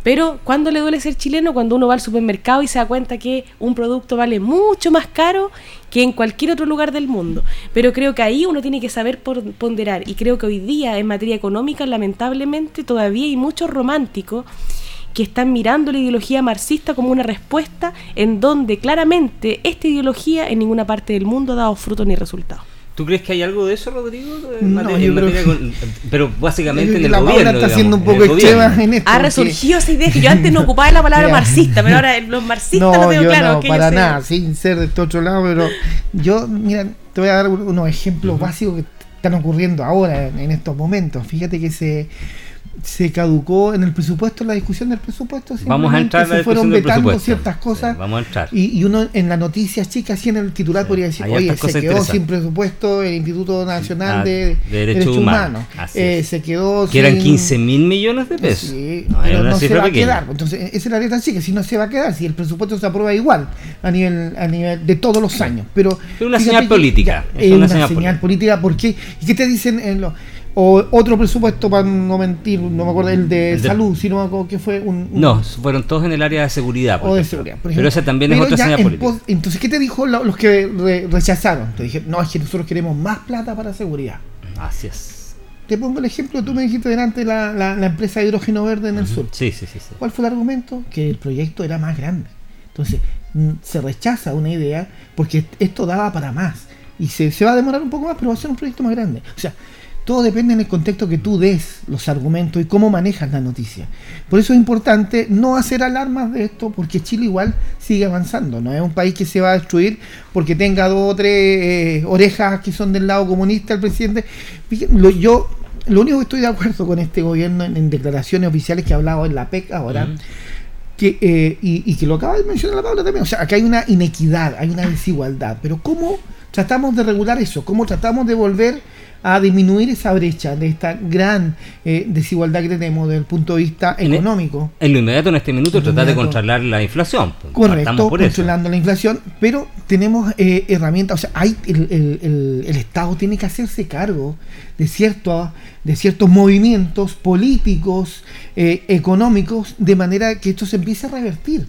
Pero cuando le duele ser chileno? Cuando uno va al supermercado y se da cuenta que un producto vale mucho más caro que en cualquier otro lugar del mundo. Pero creo que ahí uno tiene que saber ponderar. Y creo que hoy día en materia económica, lamentablemente, todavía hay muchos románticos que están mirando la ideología marxista como una respuesta en donde claramente esta ideología en ninguna parte del mundo ha dado fruto ni resultado. ¿Tú crees que hay algo de eso, Rodrigo? pero básicamente en el la gobierno. está haciendo un poco extrema en esto. Ha resurgido esa idea que yo antes no *laughs* ocupaba la palabra marxista, pero ahora *laughs* los marxistas no, lo tengo claro. No, para nada, sin ser de este otro lado, pero yo, mira, te voy a dar unos ejemplos básicos que están ocurriendo ahora, en estos momentos. Fíjate que se se caducó en el presupuesto, en la discusión del presupuesto. Vamos a entrar se fueron vetando ciertas cosas. vamos a entrar. Y, uno en las noticias chicas, así en el titular, podría decir: Oye, se quedó sin presupuesto el Instituto Nacional ah, de, Derechos, Humanos. Eh, se quedó. Que eran 15 mil millones de pesos. Sí, pero no se va a quedar. Entonces, esa es la letra chica. Si no se va a quedar, si el presupuesto se aprueba igual a nivel a nivel de todos los años. Pero. Es una señal política. Es una, señal, política. porque ¿Y qué te dicen en los.? O otro presupuesto para no mentir, no me acuerdo el de salud, sino que fue un, No, fueron todos en el área de seguridad. o de seguridad, Pero esa también es otra señal política. entonces, ¿qué te dijo los que rechazaron? Te dije, no, es que nosotros queremos más plata para seguridad. Así es. Te pongo el ejemplo, tú me dijiste delante la, la, empresa de hidrógeno verde en el sur. Sí, sí, sí, sí. ¿Cuál fue el argumento? Que el proyecto era más grande. Entonces, se rechaza una idea porque esto daba para más. Y se, se va a demorar un poco más, pero va a ser un proyecto más grande. O sea, todo depende en el contexto que tú des los argumentos y cómo manejas la noticia. Por eso es importante no hacer alarmas de esto, porque Chile igual sigue avanzando. No es un país que se va a destruir porque tenga dos o tres eh, orejas que son del lado comunista el presidente. Lo, yo lo único que estoy de acuerdo con este gobierno en, declaraciones oficiales que ha hablado en la PEC ahora, que, eh, y, y, que lo acaba de mencionar la Paula también, o sea, acá hay una inequidad, hay una desigualdad, pero ¿cómo tratamos de regular eso? ¿Cómo tratamos de volver a disminuir esa brecha de esta gran eh, desigualdad que tenemos desde el punto de vista En e- económico. En lo inmediato, en este minuto, tratar de controlar la inflación. pues, Correcto, por eso. controlando la inflación, pero tenemos eh, herramientas, o sea, hay, el, el- el- el Estado tiene que hacerse cargo de, cierto, de ciertos movimientos políticos, eh, económicos, de manera que esto se empiece a revertir,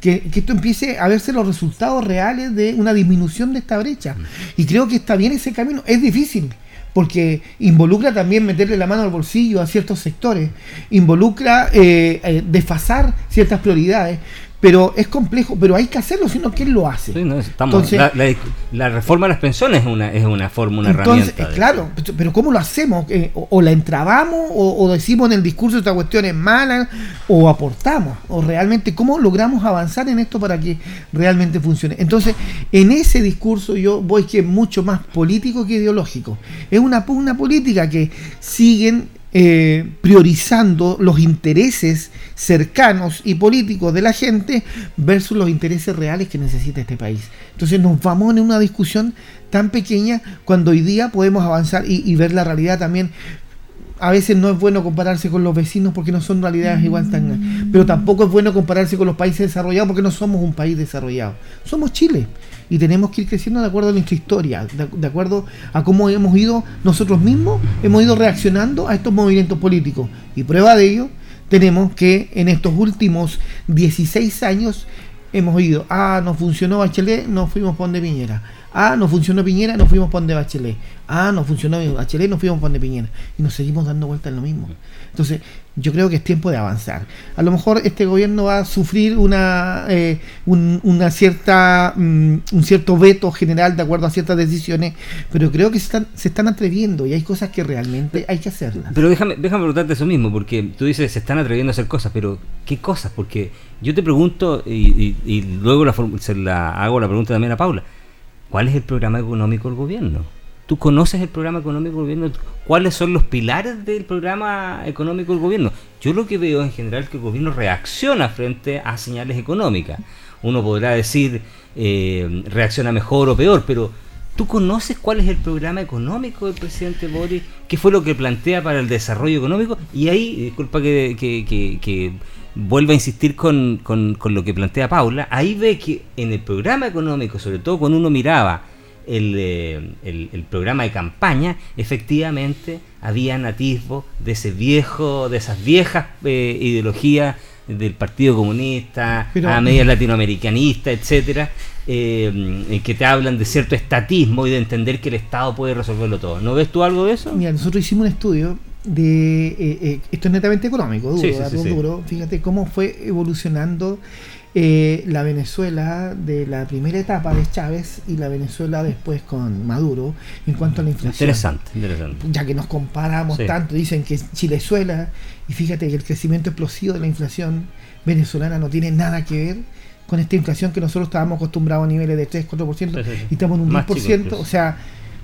que, que esto empiece a verse los resultados reales de una disminución de esta brecha. Y creo que está bien ese camino, es difícil. Porque involucra también meterle la mano al bolsillo a ciertos sectores, involucra eh, eh, desfasar ciertas prioridades, pero es complejo, pero hay que hacerlo, sino ¿quién lo hace? Sí, no, estamos- Entonces- la, la- la reforma de las pensiones es una, es una forma, una Entonces, herramienta. claro, pero ¿cómo lo hacemos? Eh, o, o la entrabamos, o, o decimos en el discurso esta cuestión es mala, o aportamos, o realmente cómo logramos avanzar en esto para que realmente funcione. Entonces, en ese discurso yo voy que es mucho más político que ideológico. Es una pugna política que siguen eh, priorizando los intereses cercanos y políticos de la gente versus los intereses reales que necesita este país. Entonces nos vamos en una discusión tan pequeña cuando hoy día podemos avanzar y, y ver la realidad también. A veces no es bueno compararse con los vecinos porque no son realidades igual tan... Pero tampoco es bueno compararse con los países desarrollados porque no somos un país desarrollado. Somos Chile y tenemos que ir creciendo de acuerdo a nuestra historia, de, de acuerdo a cómo hemos ido nosotros mismos, hemos ido reaccionando a estos movimientos políticos. Y prueba de ello, tenemos que en estos últimos 16 años hemos ido, ah, no funcionó Bachelet, nos fuimos por donde Piñera. Ah, no funcionó Piñera, nos fuimos por donde Bachelet. Ah, no funcionó Bachelet, nos fuimos por donde Piñera. Y nos seguimos dando vueltas en lo mismo. Entonces, yo creo que es tiempo de avanzar. A lo mejor este gobierno va a sufrir una, eh, un, una cierta, mm, un cierto veto general de acuerdo a ciertas decisiones, pero creo que se están, se están atreviendo y hay cosas que realmente hay que hacerlas. Pero déjame, déjame preguntarte eso mismo, porque tú dices se están atreviendo a hacer cosas, pero ¿qué cosas? Porque yo te pregunto, y, y- y luego la, se la hago la pregunta también a Paula, ¿cuál es el programa económico del gobierno? ¿Tú conoces el programa económico del gobierno? ¿Cuáles son los pilares del programa económico del gobierno? Yo lo que veo en general es que el gobierno reacciona frente a señales económicas. Uno podrá decir eh, reacciona mejor o peor, pero ¿tú conoces cuál es el programa económico del presidente Boris? ¿Qué fue lo que plantea para el desarrollo económico? Y ahí, disculpa que, que, que- que vuelva a insistir con, con- con lo que plantea Paula, ahí ve que en el programa económico, sobre todo cuando uno miraba el, eh, el- el programa de campaña, efectivamente había atisbos de ese viejo, de esas viejas eh, ideologías del Partido Comunista, Pero- a medias latinoamericanista, etcétera, eh, que te hablan de cierto estatismo y de entender que el Estado puede resolverlo todo. ¿No ves tú algo de eso? Mira, nosotros hicimos un estudio de eh, esto es netamente económico, duro, Sí, sí, duros. Fíjate cómo fue evolucionando eh, la Venezuela de la primera etapa de Chávez y la Venezuela después con Maduro en cuanto a la inflación. Interesante, interesante. Ya que nos comparamos Sí. tanto, dicen que Chilezuela, y fíjate que el crecimiento explosivo de la inflación venezolana no tiene nada que ver con esta inflación que nosotros estábamos acostumbrados a niveles de 3, 4%, Sí, y estamos en un Más 10%, chico incluso. o sea,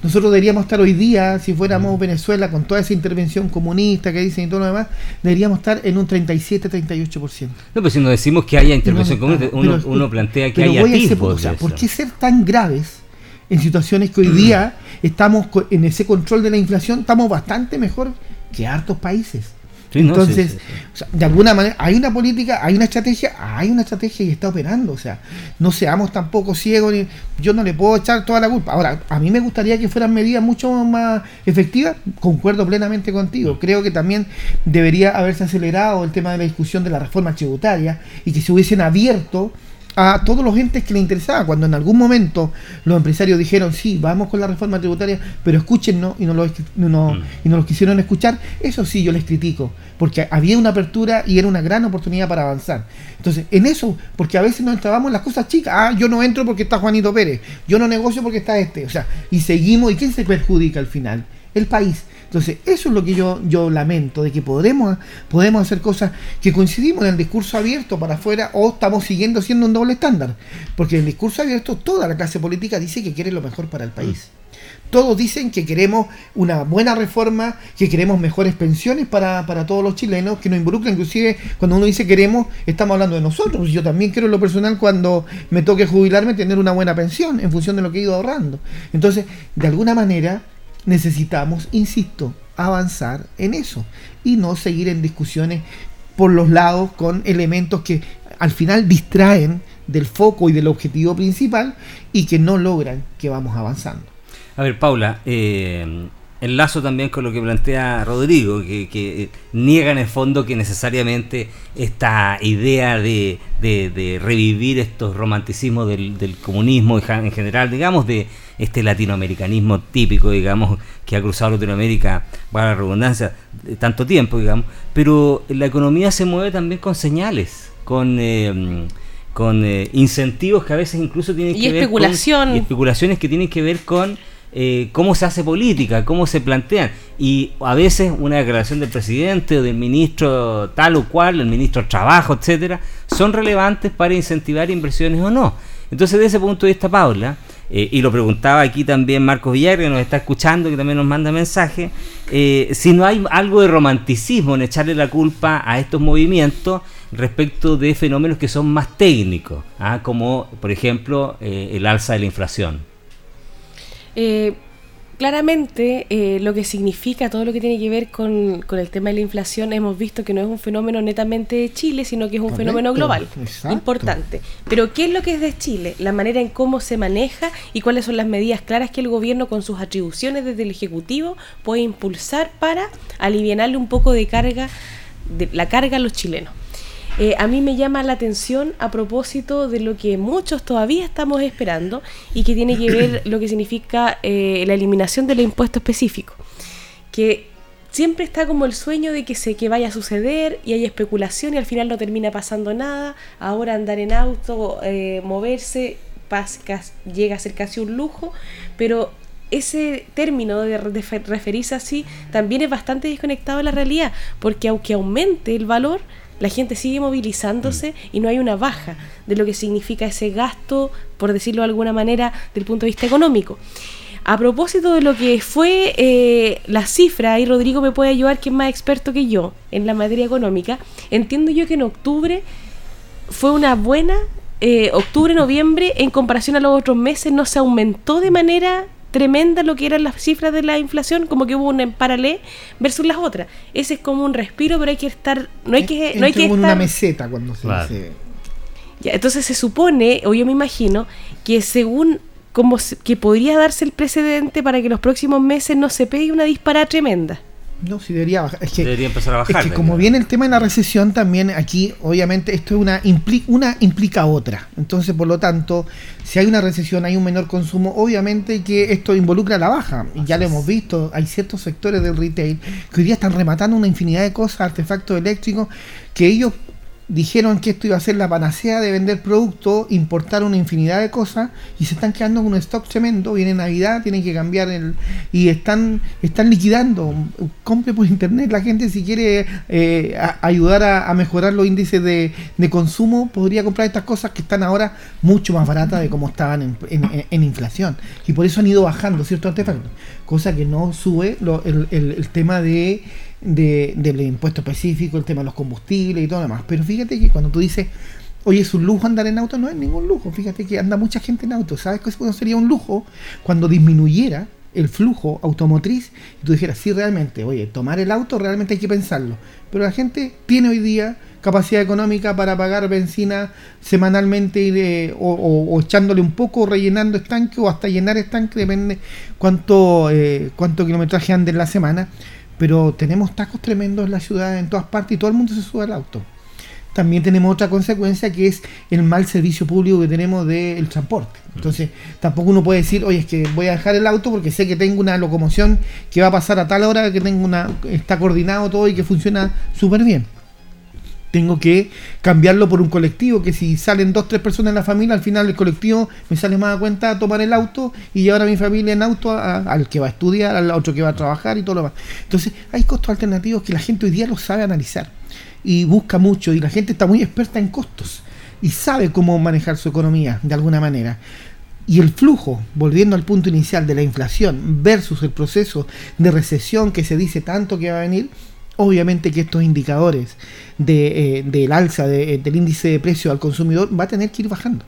nosotros deberíamos estar hoy día, si fuéramos Mm. Venezuela, con toda esa intervención comunista que dicen y todo lo demás, deberíamos estar en un 37-38%. No, pues si nos decimos que haya intervención No, comunitaria, pero- uno, uno plantea que pero haya punto, o sea, ¿por qué ser tan graves en situaciones que hoy día estamos en ese control de la inflación? Estamos bastante mejor que hartos países. Sí, no, Entonces, sí, sí, sí. o sea, de alguna manera, hay una política, hay una estrategia, hay una estrategia y está operando. O sea, no seamos tampoco ciegos. Ni, yo no le puedo echar toda la culpa. Ahora, a mí me gustaría que fueran medidas mucho más efectivas. Concuerdo plenamente contigo. Creo que también debería haberse acelerado el tema de la discusión de la reforma tributaria y que se hubiesen abierto a todos los entes que le interesaba. Cuando en algún momento los empresarios dijeron, sí, vamos con la reforma tributaria, pero escúchennos y no lo, no, Mm. y no los quisieron escuchar, eso sí yo les critico, porque había una apertura y era una gran oportunidad para avanzar. Entonces, en eso, porque a veces nos entrábamos en las cosas chicas, ah, yo no entro porque está Juanito Pérez, yo no negocio porque está este, o sea, y seguimos, ¿y quién se perjudica al final? El país. Entonces, eso es lo que yo, yo lamento, de que podremos, podemos hacer cosas que coincidimos en el discurso abierto para afuera o estamos siguiendo siendo un doble estándar. Porque en el discurso abierto toda la clase política dice que quiere lo mejor para el país. Todos dicen que queremos una buena reforma, que queremos mejores pensiones para, para todos los chilenos, que nos involucra, inclusive cuando uno dice queremos, estamos hablando de nosotros. Yo también quiero en lo personal cuando me toque jubilarme tener una buena pensión en función de lo que he ido ahorrando. Entonces, de alguna manera, necesitamos, insisto, avanzar en eso y no seguir en discusiones por los lados con elementos que al final distraen del foco y del objetivo principal y que no logran que vamos avanzando. A ver, Paula, eh, enlazo también con lo que plantea Rodrigo, que, que, niega en el fondo que necesariamente esta idea de, revivir estos romanticismos del, comunismo en general, digamos, de este latinoamericanismo típico, digamos, que ha cruzado Latinoamérica, para la redundancia, tanto tiempo, digamos, pero la economía se mueve también con señales, con... Eh, con eh, incentivos que a veces incluso tienen que ver con y especulaciones que tienen que ver con eh, cómo se hace política, cómo se plantean. Y a veces una declaración del presidente o del ministro tal o cual, el ministro de Trabajo, etcétera, son relevantes para incentivar inversiones o no. Entonces, desde ese punto de vista, Paula, eh, y lo preguntaba aquí también Marcos Villar, que nos está escuchando, que también nos manda mensaje, eh, si no hay algo de romanticismo en echarle la culpa a estos movimientos respecto de fenómenos que son más técnicos, ¿ah? como por ejemplo el alza de la inflación. Claramente eh, lo que significa todo lo que tiene que ver con, el tema de la inflación, hemos visto que no es un fenómeno netamente de Chile, sino que es un fenómeno global, importante. Pero ¿qué es lo que es de Chile? La manera en cómo se maneja y cuáles son las medidas claras que el gobierno con sus atribuciones desde el Ejecutivo puede impulsar para aliviarle un poco de carga, de la carga a los chilenos. Eh, a mí me llama la atención a propósito de lo que muchos todavía estamos esperando y que tiene que *clears throat* ver lo que significa eh, la eliminación del impuesto específico. Que siempre está como el sueño de que se que vaya a suceder y hay especulación y al final no termina pasando nada. Ahora andar en auto, eh, moverse, llega a ser casi un lujo, pero ese término de, de, referirse así también es bastante desconectado de la realidad, porque aunque aumente el valor, la gente sigue movilizándose mm. y no hay una baja de lo que significa ese gasto, por decirlo de alguna manera, del punto de vista económico. A propósito de lo que fue eh, la cifra, y Rodrigo me puede ayudar, que es más experto que yo en la materia económica, entiendo yo que en octubre fue una buena, eh, octubre, noviembre, en comparación a los otros meses, no se aumentó de manera tremenda lo que eran las cifras de la inflación, como que hubo un en paralelo versus las otras. Ese es como un respiro, pero hay que estar, no hay que, no hay que estar... una meseta cuando se dice. Ya, entonces se supone, o yo me imagino, que según como que podría darse el precedente para que los próximos meses no se pegue una disparada tremenda. No, sí debería bajar. Es que, debería empezar a bajar. Es que como viene el tema de la recesión, también aquí, obviamente, esto es una, implica, una implica otra. Entonces, por lo tanto, si hay una recesión, hay un menor consumo, obviamente que esto involucra la baja. Y ya lo hemos visto, hay ciertos sectores del retail que hoy día están rematando una infinidad de cosas, artefactos eléctricos, que ellos dijeron que esto iba a ser la panacea de vender productos, importar una infinidad de cosas y se están quedando con un stock tremendo. Viene Navidad, tienen que cambiar el. y están están liquidando. Compre por internet. La gente, si quiere eh, ayudar a, mejorar los índices de, consumo, podría comprar estas cosas que están ahora mucho más baratas de como estaban en, inflación. Y por eso han ido bajando ciertos artefactos. Cosa que no sube el tema de de, del impuesto específico, el tema de los combustibles y todo lo demás. Pero fíjate que cuando tú dices, oye, es un lujo andar en auto, no es ningún lujo. Fíjate que anda mucha gente en auto. ¿Sabes qué sería un lujo? Cuando disminuyera el flujo automotriz y tú dijeras, sí, realmente, oye, tomar el auto realmente hay que pensarlo. Pero la gente tiene hoy día capacidad económica para pagar benzina semanalmente o, echándole un poco, rellenando estanque o hasta llenar estanque, depende cuánto, eh, cuánto kilometraje ande en la semana pero tenemos tacos tremendos en la ciudad, en todas partes, y todo el mundo se sube al auto. También tenemos otra consecuencia que es el mal servicio público que tenemos del transporte. Entonces, tampoco uno puede decir, oye, es que voy a dejar el auto porque sé que tengo una locomoción que va a pasar a tal hora, que tengo una, está coordinado todo y que funciona súper bien tengo que cambiarlo por un colectivo, que si salen dos, tres personas en la familia, al final el colectivo me sale más a cuenta tomar el auto y llevar a mi familia en auto al que va a estudiar, al otro que va a trabajar y todo lo demás. Entonces, hay costos alternativos que la gente hoy día lo sabe analizar y busca mucho y la gente está muy experta en costos y sabe cómo manejar su economía de alguna manera. Y el flujo, volviendo al punto inicial de la inflación versus el proceso de recesión que se dice tanto que va a venir, obviamente que estos indicadores de, eh, del alza eh, del índice de precio al consumidor va a tener que ir bajando.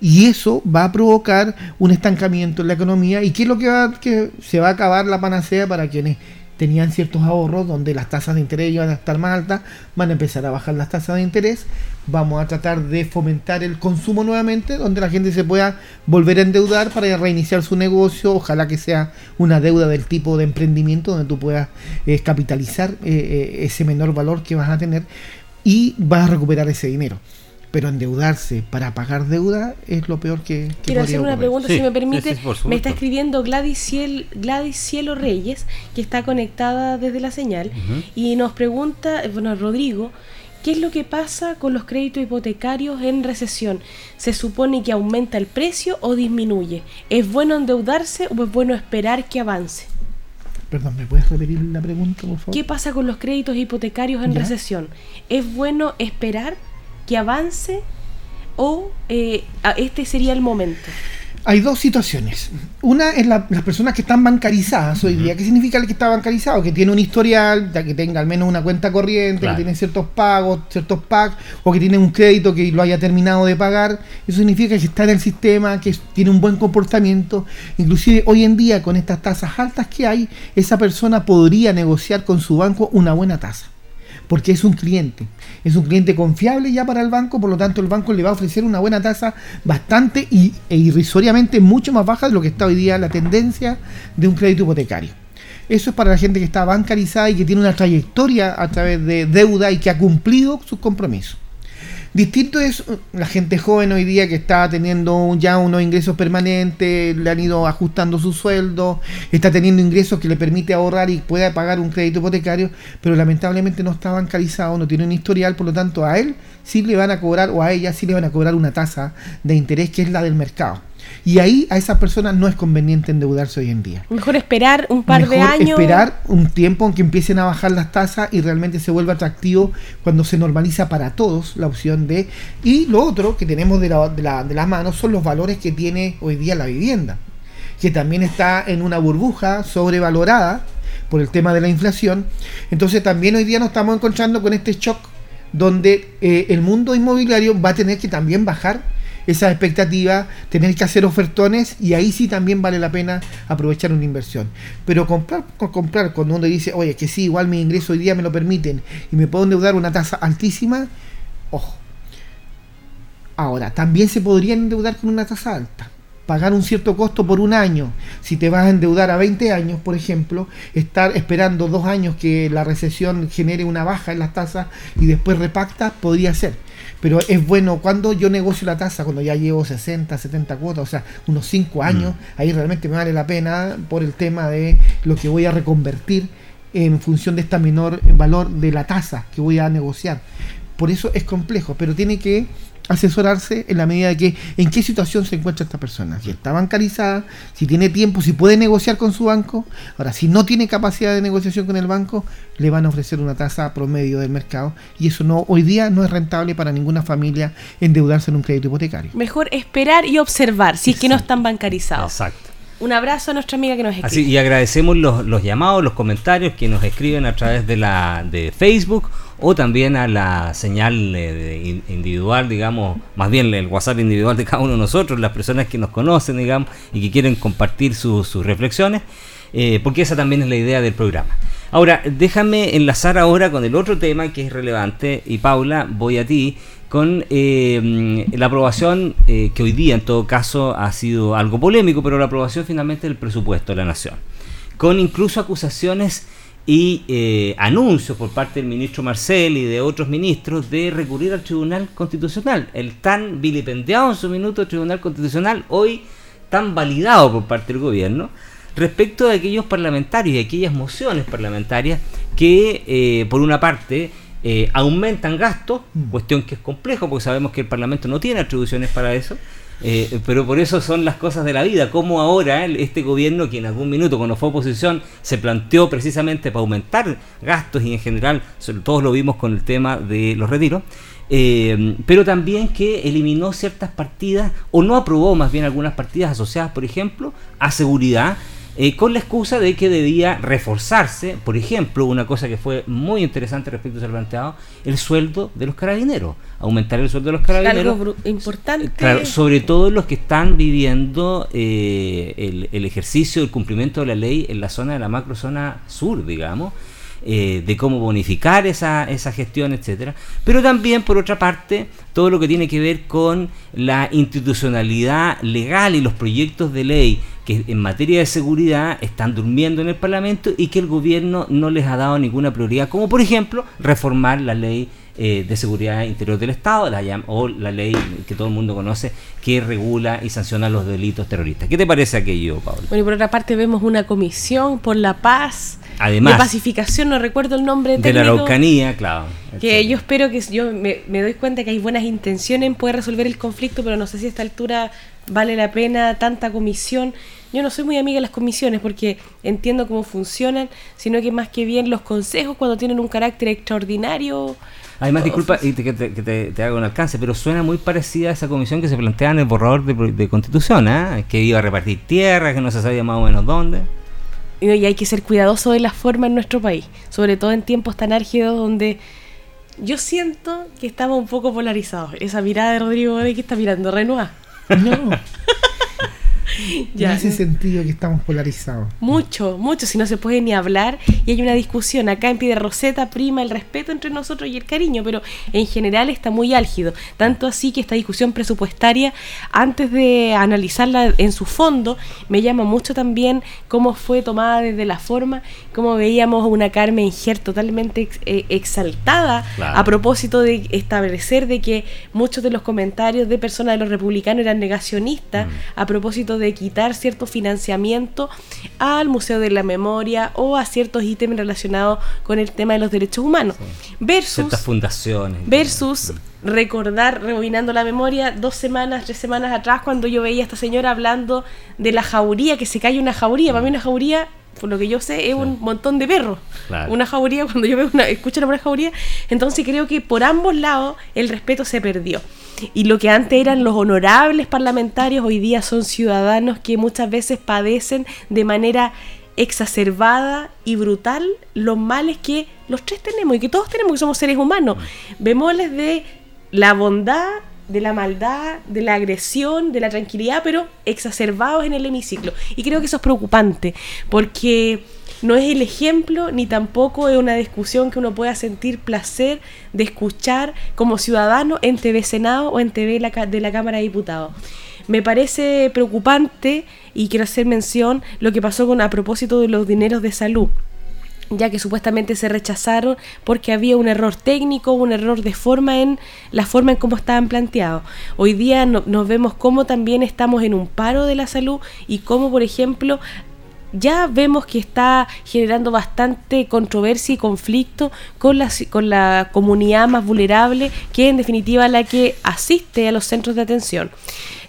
Y eso va a provocar un estancamiento en la economía. ¿Y qué es lo que va que se va a acabar la panacea para quienes tenían ciertos ahorros donde las tasas de interés iban a estar más altas, van a empezar a bajar las tasas de interés, vamos a tratar de fomentar el consumo nuevamente, donde la gente se pueda volver a endeudar para reiniciar su negocio, ojalá que sea una deuda del tipo de emprendimiento donde tú puedas eh, capitalizar eh, eh, ese menor valor que vas a tener y vas a recuperar ese dinero pero endeudarse para pagar deuda es lo peor que, que Quiero hacer una pregunta, si me permite. me está escribiendo Gladys, Cielo Reyes, que está conectada desde la señal, y nos pregunta, bueno, Rodrigo, ¿qué es lo que pasa con los créditos hipotecarios en recesión? ¿Se supone que aumenta el precio o disminuye? ¿Es bueno endeudarse o es bueno esperar que avance? Perdón, ¿me puedes repetir la pregunta, por favor? ¿Qué pasa con los créditos hipotecarios en recesión? ¿Es bueno esperar que avance o eh, este sería el momento? Hay dos situaciones. Una es las personas que están bancarizadas hoy día. ¿Qué significa el que está bancarizado? Que tiene un historial, que tenga al menos una cuenta corriente, que tiene ciertos pagos, ciertos pagos, o que tiene un crédito que lo haya terminado de pagar. Eso significa que está en el sistema, que tiene un buen comportamiento. Inclusive hoy en día, con estas tasas altas que hay, esa persona podría negociar con su banco una buena tasa porque es un cliente. Es un cliente confiable ya para el banco, por lo tanto el banco le va a ofrecer una buena tasa bastante y, e irrisoriamente mucho más baja de lo que está hoy día la tendencia de un crédito hipotecario. Eso es para la gente que está bancarizada y que tiene una trayectoria a través de deuda y que ha cumplido sus compromisos. Distinto es la gente joven hoy día que está teniendo ya unos ingresos permanentes, le han ido ajustando su sueldo, está teniendo ingresos que le permite ahorrar y pueda pagar un crédito hipotecario, pero lamentablemente no está bancarizado, no tiene un historial, por lo tanto a él sí le van a cobrar o a ella sí le van a cobrar una tasa de interés que es la del mercado. Y ahí a esas personas no es conveniente endeudarse hoy en día. Mejor esperar un par de años. Esperar un tiempo en que empiecen a bajar las tasas y realmente se vuelva atractivo cuando se normaliza para todos la opción de... Y lo otro que tenemos de la, de la, de la mano son los valores que tiene hoy día la vivienda, que también está en una burbuja sobrevalorada por el tema de la inflación. Entonces también hoy día nos estamos encontrando con este shock donde eh, el mundo inmobiliario va a tener que también bajar esa expectativa, tener que hacer ofertones y ahí sí también vale la pena aprovechar una inversión. Pero comprar, comprar cuando uno dice, oye, que sí, igual mi ingreso hoy día me lo permiten y me puedo endeudar una tasa altísima, ojo. Ahora, también se podría endeudar con una tasa alta pagar un cierto costo por un año. Si te vas a endeudar a 20 años, por ejemplo, estar esperando dos años que la recesión genere una baja en las tasas y después repacta, podría ser. Pero es bueno cuando yo negocio la tasa, cuando ya llevo 60, 70 cuotas, o sea, unos 5 años, mm. ahí realmente me vale la pena por el tema de lo que voy a reconvertir en función de esta menor valor de la tasa que voy a negociar. Por eso es complejo, pero tiene que asesorarse en la medida de que en qué situación se encuentra esta persona, si está bancarizada, si tiene tiempo, si puede negociar con su banco. Ahora, si no tiene capacidad de negociación con el banco, le van a ofrecer una tasa promedio del mercado y eso no hoy día no es rentable para ninguna familia endeudarse en un crédito hipotecario. Mejor esperar y observar si es que no están bancarizados. Exacto. Un abrazo a nuestra amiga que nos escribe. Así, y agradecemos los, los llamados, los comentarios que nos escriben a través de la de Facebook o también a la señal eh, individual, digamos, más bien el WhatsApp individual de cada uno de nosotros, las personas que nos conocen, digamos, y que quieren compartir sus reflexiones, eh, porque esa también es la idea del programa. Ahora, déjame enlazar ahora con el otro tema que es relevante, y Paula, voy a ti, con eh, la aprobación que hoy día en todo caso ha sido algo polémico, pero la aprobación finalmente del presupuesto de la nación, con incluso acusaciones y eh, anuncios por parte del ministro Marcel y de otros ministros de recurrir al Tribunal Constitucional. El tan vilipendiado en su minuto Tribunal Constitucional, hoy tan validado por parte del gobierno, respecto de aquellos parlamentarios y aquellas mociones parlamentarias que, eh, por una parte, eh, aumentan gastos, mm. cuestión que es complejo porque sabemos que el Parlamento no tiene atribuciones para eso, eh, pero por eso son las cosas de la vida, como ahora este gobierno que en algún minuto cuando fue oposición se planteó precisamente para aumentar gastos y en general, todos lo vimos con el tema de los retiros, eh, pero también que eliminó ciertas partidas o no aprobó más bien algunas partidas asociadas, por ejemplo, a seguridad eh, con la excusa de que debía reforzarse, por ejemplo, una cosa que fue muy interesante respecto a ser planteado, el sueldo de los carabineros, aumentar el sueldo de los carabineros. Algo importante. Claro, sobre todo los que están viviendo eh, el, el ejercicio del cumplimiento de la ley en la zona de la macrozona sur, digamos. Eh, de cómo bonificar esa, esa gestión, etcétera. Pero también, por otra parte, todo lo que tiene que ver con la institucionalidad legal y los proyectos de ley que en materia de seguridad están durmiendo en el Parlamento y que el gobierno no les ha dado ninguna prioridad, como por ejemplo reformar la ley eh, de seguridad interior del Estado la, o la ley que todo el mundo conoce que regula y sanciona los delitos terroristas. ¿Qué te parece aquello, Pablo? Bueno, y por otra parte vemos una comisión por la paz Además, de pacificación, no recuerdo el nombre de la Araucanía, claro. Que yo espero que yo me, me, doy cuenta que hay buenas intenciones en poder resolver el conflicto, pero no sé si a esta altura vale la pena tanta comisión. Yo no soy muy amiga de las comisiones porque entiendo cómo funcionan, sino que más que bien los consejos cuando tienen un carácter extraordinario. Además, disculpa y te, que, te, que te, haga un alcance, pero suena muy parecida a esa comisión que se plantea en el borrador de, de constitución, ¿eh? que iba a repartir tierras, que no se sabía más o menos dónde y hay que ser cuidadoso de la forma en nuestro país, sobre todo en tiempos tan álgidos donde yo siento que estamos un poco polarizados. Esa mirada de Rodrigo de que está mirando Renoir. No. *laughs* *laughs* ya. En ese sentido que estamos polarizados. Mucho, mucho, si no se puede ni hablar y hay una discusión. Acá en Piedra Roseta prima el respeto entre nosotros y el cariño, pero en general está muy álgido. Tanto así que esta discusión presupuestaria, antes de analizarla en su fondo, me llama mucho también cómo fue tomada desde la forma, cómo veíamos una Carmen Ger totalmente eh, exaltada a propósito de establecer de que muchos de los comentarios de personas de los republicanos eran negacionistas, mm. a propósito de quitar cierto financiamiento al Museo de la Memoria o a ciertos ítems relacionados con el tema de los derechos humanos. Versus, Ciertas fundaciones. Versus recordar, rebobinando la memoria, dos semanas, tres semanas atrás, cuando yo veía a esta señora hablando de la jauría, que se cae una jauría. Para mí una jauría por lo que yo sé, es un montón de perros. Una jauría, *laughs* cuando yo veo una, escucho una jauría, entonces creo que por ambos lados el respeto se perdió. Y lo que antes eran los honorables parlamentarios, hoy día son ciudadanos que muchas veces padecen de manera exacerbada y brutal los males que los tres tenemos y que todos tenemos, que somos seres humanos. Vemosles de la bondad, de la maldad, de la agresión, de la tranquilidad, pero exacerbados en el hemiciclo. Y creo que eso es preocupante, porque no es el ejemplo ni tampoco es una discusión que uno pueda sentir placer de escuchar como ciudadano en TV Senado o en TV de la Cámara de Diputados. Me parece preocupante y quiero hacer mención lo que pasó con a propósito de los dineros de salud ya que supuestamente se rechazaron porque había un error técnico, un error de forma en la forma en cómo estaban planteados. Hoy día nos vemos cómo también estamos en un paro de la salud y cómo, por ejemplo, ya vemos que está generando bastante controversia y conflicto con la, con la comunidad más vulnerable, que en definitiva la que asiste a los centros de atención.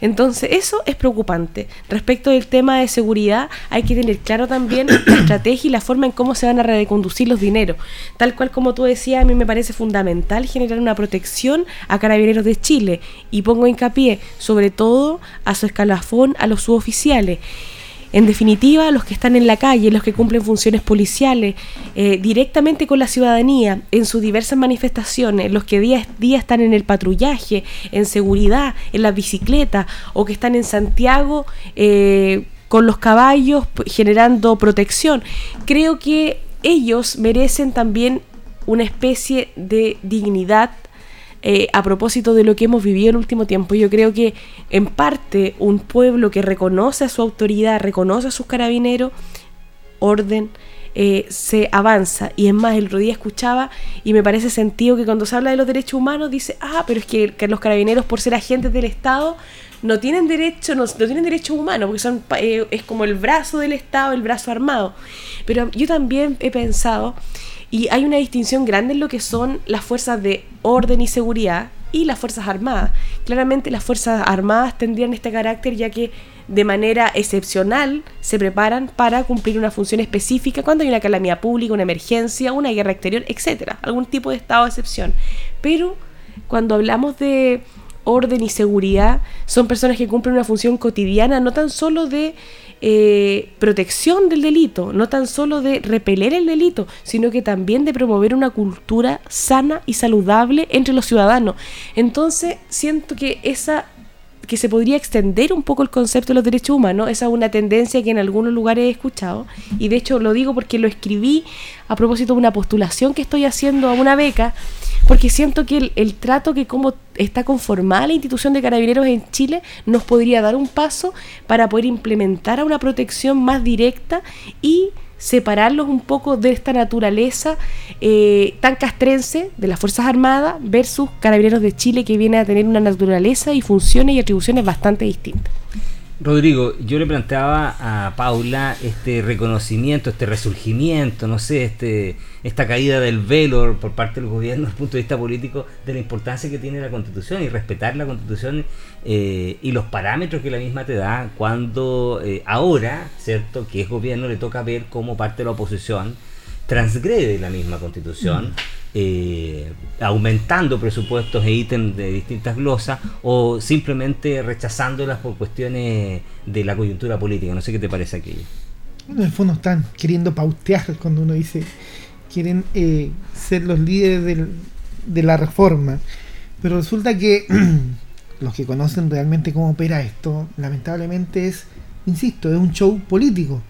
Entonces, eso es preocupante. Respecto del tema de seguridad, hay que tener claro también la *coughs* estrategia y la forma en cómo se van a reconducir los dineros. Tal cual como tú decías, a mí me parece fundamental generar una protección a carabineros de Chile y pongo hincapié sobre todo a su escalafón, a los suboficiales. En definitiva, los que están en la calle, los que cumplen funciones policiales, eh, directamente con la ciudadanía, en sus diversas manifestaciones, los que día a día están en el patrullaje, en seguridad, en la bicicleta, o que están en Santiago eh, con los caballos generando protección. Creo que ellos merecen también una especie de dignidad eh, a propósito de lo que hemos vivido en el último tiempo. Yo creo que en parte un pueblo que reconoce a su autoridad, reconoce a sus carabineros, orden, eh, se avanza. Y es más, el otro día escuchaba y me parece sentido que cuando se habla de los derechos humanos dice, ah, pero es que, los carabineros por ser agentes del Estado no tienen derecho, no, tienen derechos humanos, porque son, eh, es como el brazo del Estado, el brazo armado. Pero yo también he pensado y hay una distinción grande en lo que son las fuerzas de orden y seguridad y las Fuerzas Armadas. Claramente las Fuerzas Armadas tendrían este carácter ya que de manera excepcional se preparan para cumplir una función específica cuando hay una calamidad pública, una emergencia, una guerra exterior, etcétera, algún tipo de estado de excepción. Pero cuando hablamos de orden y seguridad, son personas que cumplen una función cotidiana, no tan solo de eh, protección del delito, no tan solo de repeler el delito, sino que también de promover una cultura sana y saludable entre los ciudadanos. Entonces, siento que esa que se podría extender un poco el concepto de los derechos humanos. Esa es una tendencia que en algunos lugares he escuchado. Y de hecho lo digo porque lo escribí a propósito de una postulación que estoy haciendo a una beca, porque siento que el, trato que como está conformada la institución de carabineros en Chile nos podría dar un paso para poder implementar a una protección más directa y separarlos un poco de esta naturaleza eh, tan castrense de las Fuerzas Armadas versus Carabineros de Chile que viene a tener una naturaleza y funciones y atribuciones bastante distintas. Rodrigo, yo le planteaba a Paula este reconocimiento, este resurgimiento, no sé, este esta caída del velo por parte del gobierno desde el punto de vista político de la importancia que tiene la Constitución y respetar la Constitución eh, y los parámetros que la misma te da cuando eh, ahora, ¿cierto?, que es gobierno, le toca ver cómo parte de la oposición transgrede la misma Constitución. Mm. Eh, aumentando presupuestos e ítems de distintas glosas o simplemente rechazándolas por cuestiones de la coyuntura política. No sé qué te parece aquello. Bueno, en el fondo están queriendo pautear cuando uno dice quieren eh, ser los líderes de la reforma. Pero resulta que *clears throat* los que conocen realmente cómo opera esto, lamentablemente es, insisto, es un show político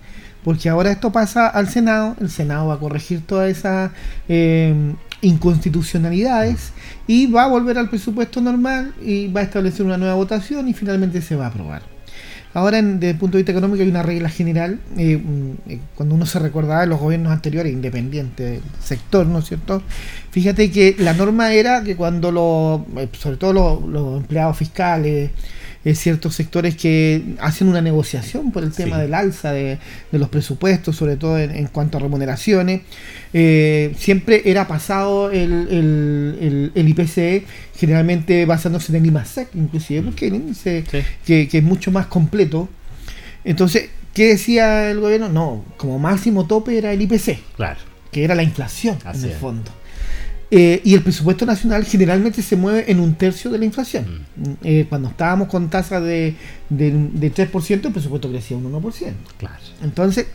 porque ahora esto pasa al Senado, el Senado va a corregir todas esas eh, inconstitucionalidades y va a volver al presupuesto normal y va a establecer una nueva votación y finalmente se va a aprobar. Ahora, desde el punto de vista económico, hay una regla general. Eh, mm, eh, cuando uno se recordaba de los gobiernos anteriores, independientes del sector, ¿no es cierto? Fíjate que la norma era que cuando los, sobre todo los empleados fiscales, ciertos sectores que hacen una negociación por el tema del alza de, los presupuestos, sobre todo en, cuanto a remuneraciones. Eh, siempre era pasado el, el, el, IPC, generalmente basándose en el IMASEC, inclusive, porque el índice que, es mucho más completo. Entonces, ¿qué decía el gobierno? No, como máximo tope era el IPC. Claro. Que era la inflación, en el fondo. Eh, y el presupuesto nacional generalmente se mueve en un tercio de la inflación. Mm. Eh, cuando estábamos con tasas de, de, 3%, el presupuesto crecía un 1%. Claro. Entonces,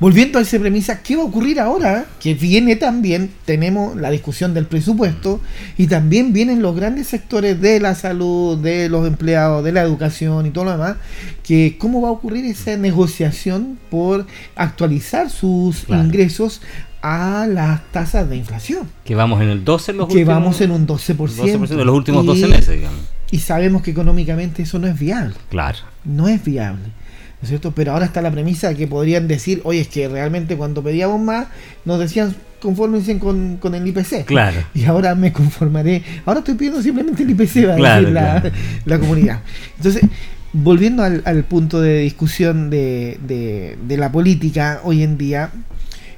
volviendo a esa premisa, ¿qué va a ocurrir ahora? Que viene también, tenemos la discusión del presupuesto y también vienen los grandes sectores de la salud, de los empleados, de la educación y todo lo demás, que cómo va a ocurrir esa negociación por actualizar sus ingresos a las tasas de inflación. Que vamos en el 12 en los Que vamos en un 12%. 12% de los últimos 12 meses, digamos. Y sabemos que económicamente eso no es viable. Claro. No es viable. ¿No es cierto? Pero ahora está la premisa de que podrían decir, oye, es que realmente cuando pedíamos más, nos decían conformense con, con el IPC. Claro. Y ahora me conformaré. Ahora estoy pidiendo simplemente el IPC, va a decir la, la comunidad. Entonces, volviendo al, al punto de discusión de, de, de, la política hoy en día,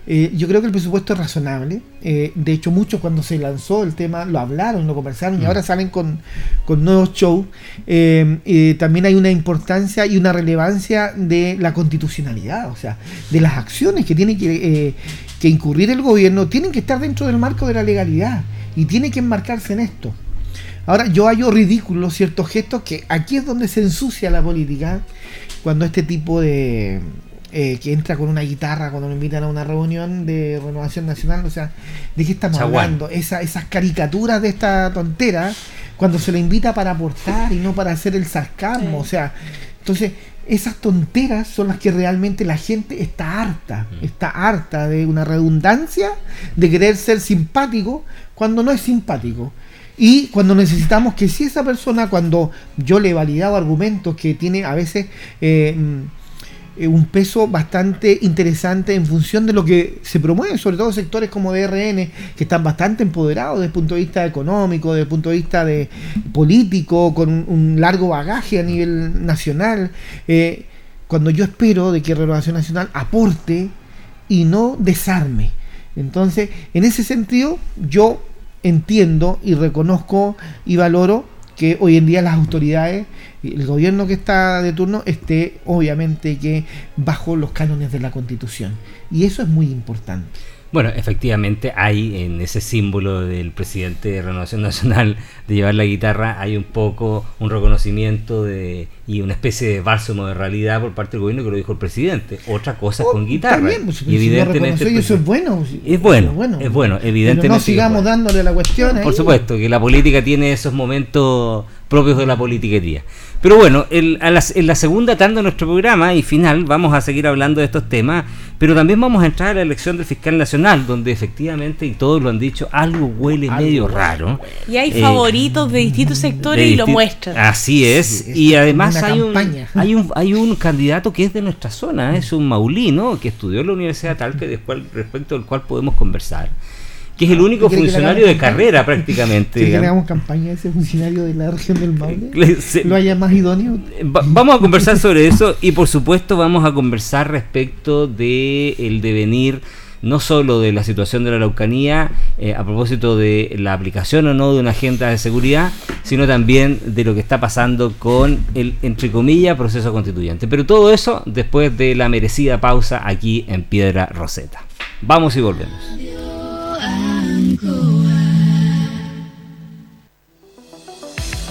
eh, yo creo que el presupuesto es razonable. Eh, de hecho, muchos cuando se lanzó el tema lo hablaron, lo conversaron y mm. ahora salen con, nuevos shows. Eh, también hay una importancia y una relevancia de la constitucionalidad, o sea, de las acciones que tiene que, que incurrir el gobierno, tienen que estar dentro del marco de la legalidad y tiene que enmarcarse en esto. Ahora, yo hallo ridículos ciertos gestos que aquí es donde se ensucia la política, cuando este tipo de, eh, que entra con una guitarra cuando lo invitan a una reunión de renovación nacional. O sea, ¿de qué estamos hablando? Esa, esas caricaturas de esta tontera, cuando se le invita para aportar y no para hacer el sarcasmo. O sea, entonces, esas tonteras son las que realmente la gente está harta. Mm. Está harta de una redundancia de querer ser simpático cuando no es simpático. Y cuando necesitamos que si esa persona, cuando yo le he validado argumentos que tiene a veces eh, eh, un peso bastante interesante en función de lo que se promueve, sobre todo sectores como DRN, que están bastante empoderados desde el punto de vista económico, desde el punto de vista de político, con un, largo bagaje a nivel nacional. Eh, cuando yo espero de que Renovación Nacional aporte y no desarme. Entonces, en ese sentido, yo entiendo y reconozco y valoro que hoy en día las autoridades, el gobierno que está de turno, esté obviamente que bajo los cánones de la Constitución. Y eso es muy importante. Bueno, efectivamente hay en ese símbolo del presidente de Renovación Nacional de llevar la guitarra, hay un poco un reconocimiento de, y una especie de bálsamo de realidad por parte del gobierno que lo dijo el presidente. Otra cosa es con oh, guitarra. Pues, y evidentemente eso es bueno. Es bueno, es bueno, evidentemente. no sigamos dándole la cuestión. Por supuesto, que la política tiene esos momentos propios de la politiquería. Pero bueno, en la segunda tanda de nuestro programa y final vamos a seguir hablando de estos temas, pero también vamos a entrar a la elección del fiscal nacional, donde efectivamente, y todos lo han dicho, algo huele medio raro. Y hay eh, favoritos de distintos sectores y lo muestran. Así es, y además hay un, hay, un, hay un candidato que es de nuestra zona, es un maulino que estudió en la Universidad Tal, que después, respecto del cual podemos conversar que es el único funcionario de carrera prácticamente. ¿Quiere que le *laughs* hagamos campaña a ese funcionario de la región del Maule? *laughs* ¿Lo haya más idóneo? vamos a conversar sobre eso y por supuesto vamos a conversar respecto de el devenir no solo de la situación de la Araucanía eh, a propósito de la aplicación o no de una agenda de seguridad, sino también de lo que está pasando con el, entre comillas, proceso constituyente. Pero todo eso después de la merecida pausa aquí en Piedra Roseta. Vamos y volvemos.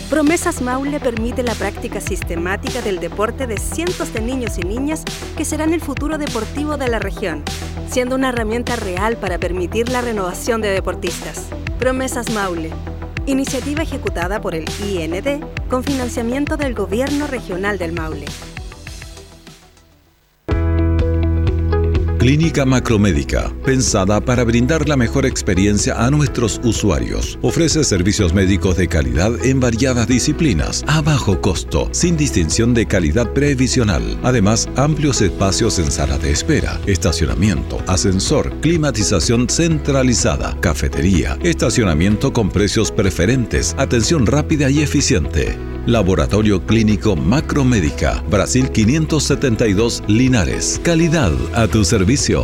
Promesas Maule permite la práctica sistemática del deporte de cientos de niños y niñas que serán el futuro deportivo de la región, siendo una herramienta real para permitir la renovación de deportistas. Promesas Maule, iniciativa ejecutada por el IND con financiamiento del Gobierno Regional del Maule. Clínica Macromédica, pensada para brindar la mejor experiencia a nuestros usuarios. Ofrece servicios médicos de calidad en variadas disciplinas, a bajo costo, sin distinción de calidad previsional. Además, amplios espacios en sala de espera, estacionamiento, ascensor, climatización centralizada, cafetería, estacionamiento con precios preferentes, atención rápida y eficiente. Laboratorio Clínico Macromédica, Brasil 572 Linares. Calidad a tu servicio.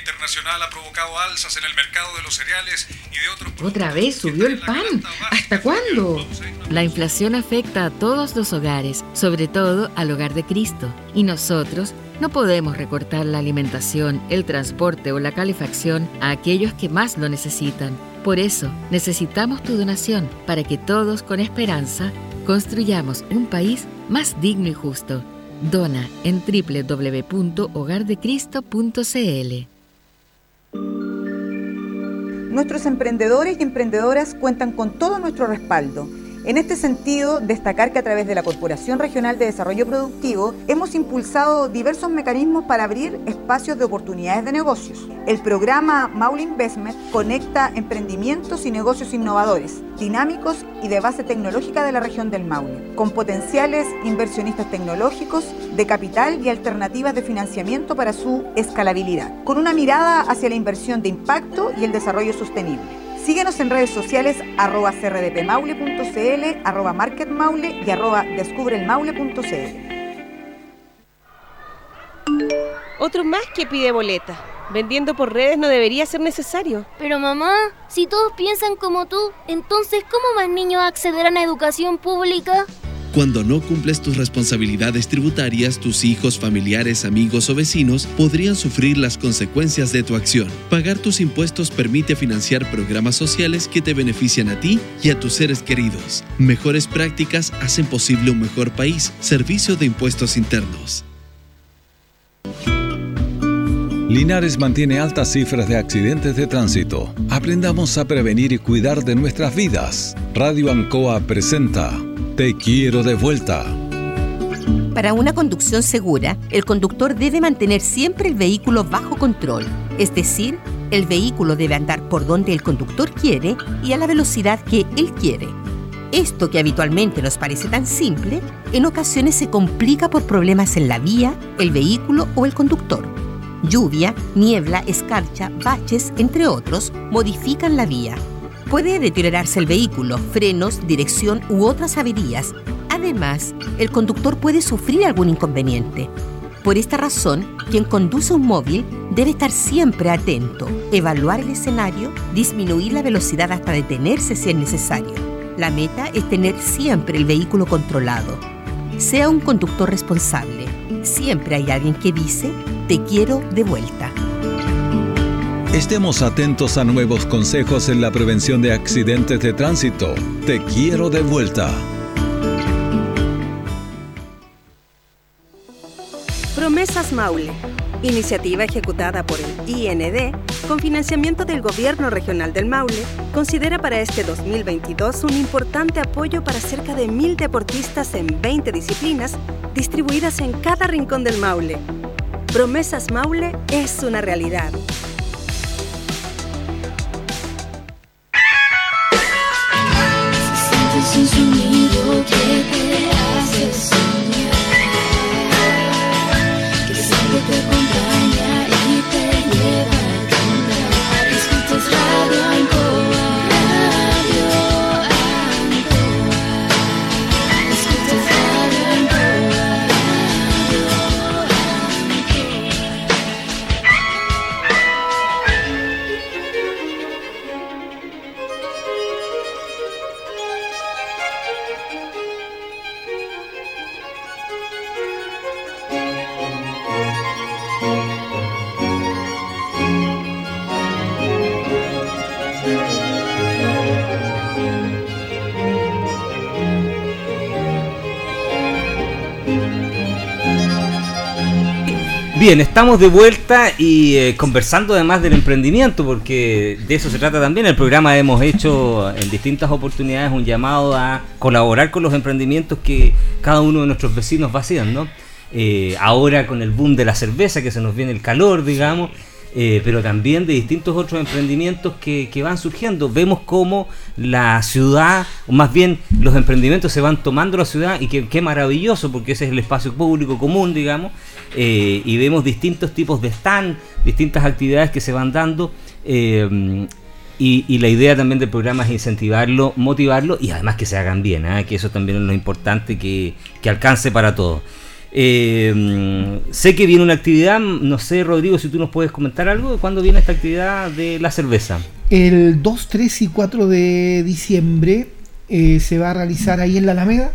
Internacional ha provocado alzas en el mercado de los cereales y de otros Otra vez subió el pan. ¿Hasta cuándo? La inflación afecta a todos los hogares, sobre todo al hogar de Cristo. Y nosotros no podemos recortar la alimentación, el transporte o la calefacción a aquellos que más lo necesitan. Por eso, necesitamos tu donación para que todos con esperanza construyamos un país más digno y justo. Dona en www.hogardecristo.cl. Nuestros emprendedores y emprendedoras cuentan con todo nuestro respaldo en este sentido, destacar que a través de la Corporación Regional de Desarrollo Productivo hemos impulsado diversos mecanismos para abrir espacios de oportunidades de negocios. El programa Maule Investment conecta emprendimientos y negocios innovadores, dinámicos y de base tecnológica de la región del Maule, con potenciales inversionistas tecnológicos, de capital y alternativas de financiamiento para su escalabilidad, con una mirada hacia la inversión de impacto y el desarrollo sostenible. Síguenos en redes sociales arroba crdpmaule.cl, arroba marketmaule y arroba descubrelmaule.cl. Otro más que pide boleta. Vendiendo por redes no debería ser necesario. Pero mamá, si todos piensan como tú, entonces ¿cómo más niños accederán a educación pública? Cuando no cumples tus responsabilidades tributarias, tus hijos, familiares, amigos o vecinos podrían sufrir las consecuencias de tu acción. Pagar tus impuestos permite financiar programas sociales que te benefician a ti y a tus seres queridos. Mejores prácticas hacen posible un mejor país. Servicio de Impuestos Internos. Linares mantiene altas cifras de accidentes de tránsito. Aprendamos a prevenir y cuidar de nuestras vidas. Radio Ancoa presenta te quiero de vuelta. Para una conducción segura, el conductor debe mantener siempre el vehículo bajo control, es decir, el vehículo debe andar por donde el conductor quiere y a la velocidad que él quiere. Esto que habitualmente nos parece tan simple, en ocasiones se complica por problemas en la vía, el vehículo o el conductor. Lluvia, niebla, escarcha, baches, entre otros, modifican la vía. Puede deteriorarse el vehículo, frenos, dirección u otras averías. Además, el conductor puede sufrir algún inconveniente. Por esta razón, quien conduce un móvil debe estar siempre atento, evaluar el escenario, disminuir la velocidad hasta detenerse si es necesario. La meta es tener siempre el vehículo controlado. Sea un conductor responsable. Siempre hay alguien que dice, te quiero de vuelta. Estemos atentos a nuevos consejos en la prevención de accidentes de tránsito. Te quiero de vuelta. Promesas Maule, iniciativa ejecutada por el IND con financiamiento del Gobierno Regional del Maule, considera para este 2022 un importante apoyo para cerca de mil deportistas en 20 disciplinas distribuidas en cada rincón del Maule. Promesas Maule es una realidad. Bien, estamos de vuelta y eh, conversando además del emprendimiento, porque de eso se trata también. El programa hemos hecho en distintas oportunidades un llamado a colaborar con los emprendimientos que cada uno de nuestros vecinos va haciendo. Eh, ahora con el boom de la cerveza, que se nos viene el calor, digamos, eh, pero también de distintos otros emprendimientos que, van surgiendo. Vemos cómo la ciudad, o más bien los emprendimientos se van tomando la ciudad y qué maravilloso, porque ese es el espacio público común, digamos, eh, y vemos distintos tipos de stand, distintas actividades que se van dando. Eh, y, la idea también del programa es incentivarlo, motivarlo y además que se hagan bien, que eso también es lo importante, que, que alcance para todos. Eh, sé que viene una actividad, no sé Rodrigo si tú nos puedes comentar algo cuándo viene esta actividad de la cerveza. El 2, 3 y 4 de diciembre eh, se va a realizar ahí en la Alameda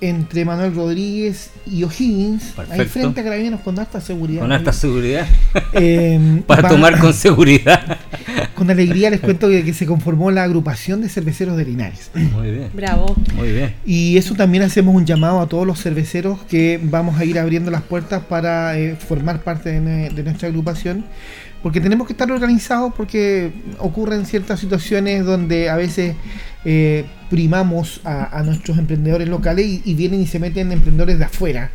entre Manuel Rodríguez y O'Higgins, ahí frente a Carabineros con alta seguridad. Con alta seguridad. Eh, *laughs* Para tomar con *laughs* seguridad. Con alegría les cuento que, se conformó la agrupación de cerveceros de Linares. Muy bien. Bravo. Muy bien. Y eso también hacemos un llamado a todos los cerveceros que vamos a ir abriendo las puertas para eh, formar parte de nuestra agrupación porque tenemos que estar organizados porque ocurren ciertas situaciones donde a veces eh, primamos a, nuestros emprendedores locales y, vienen y se meten emprendedores de afuera.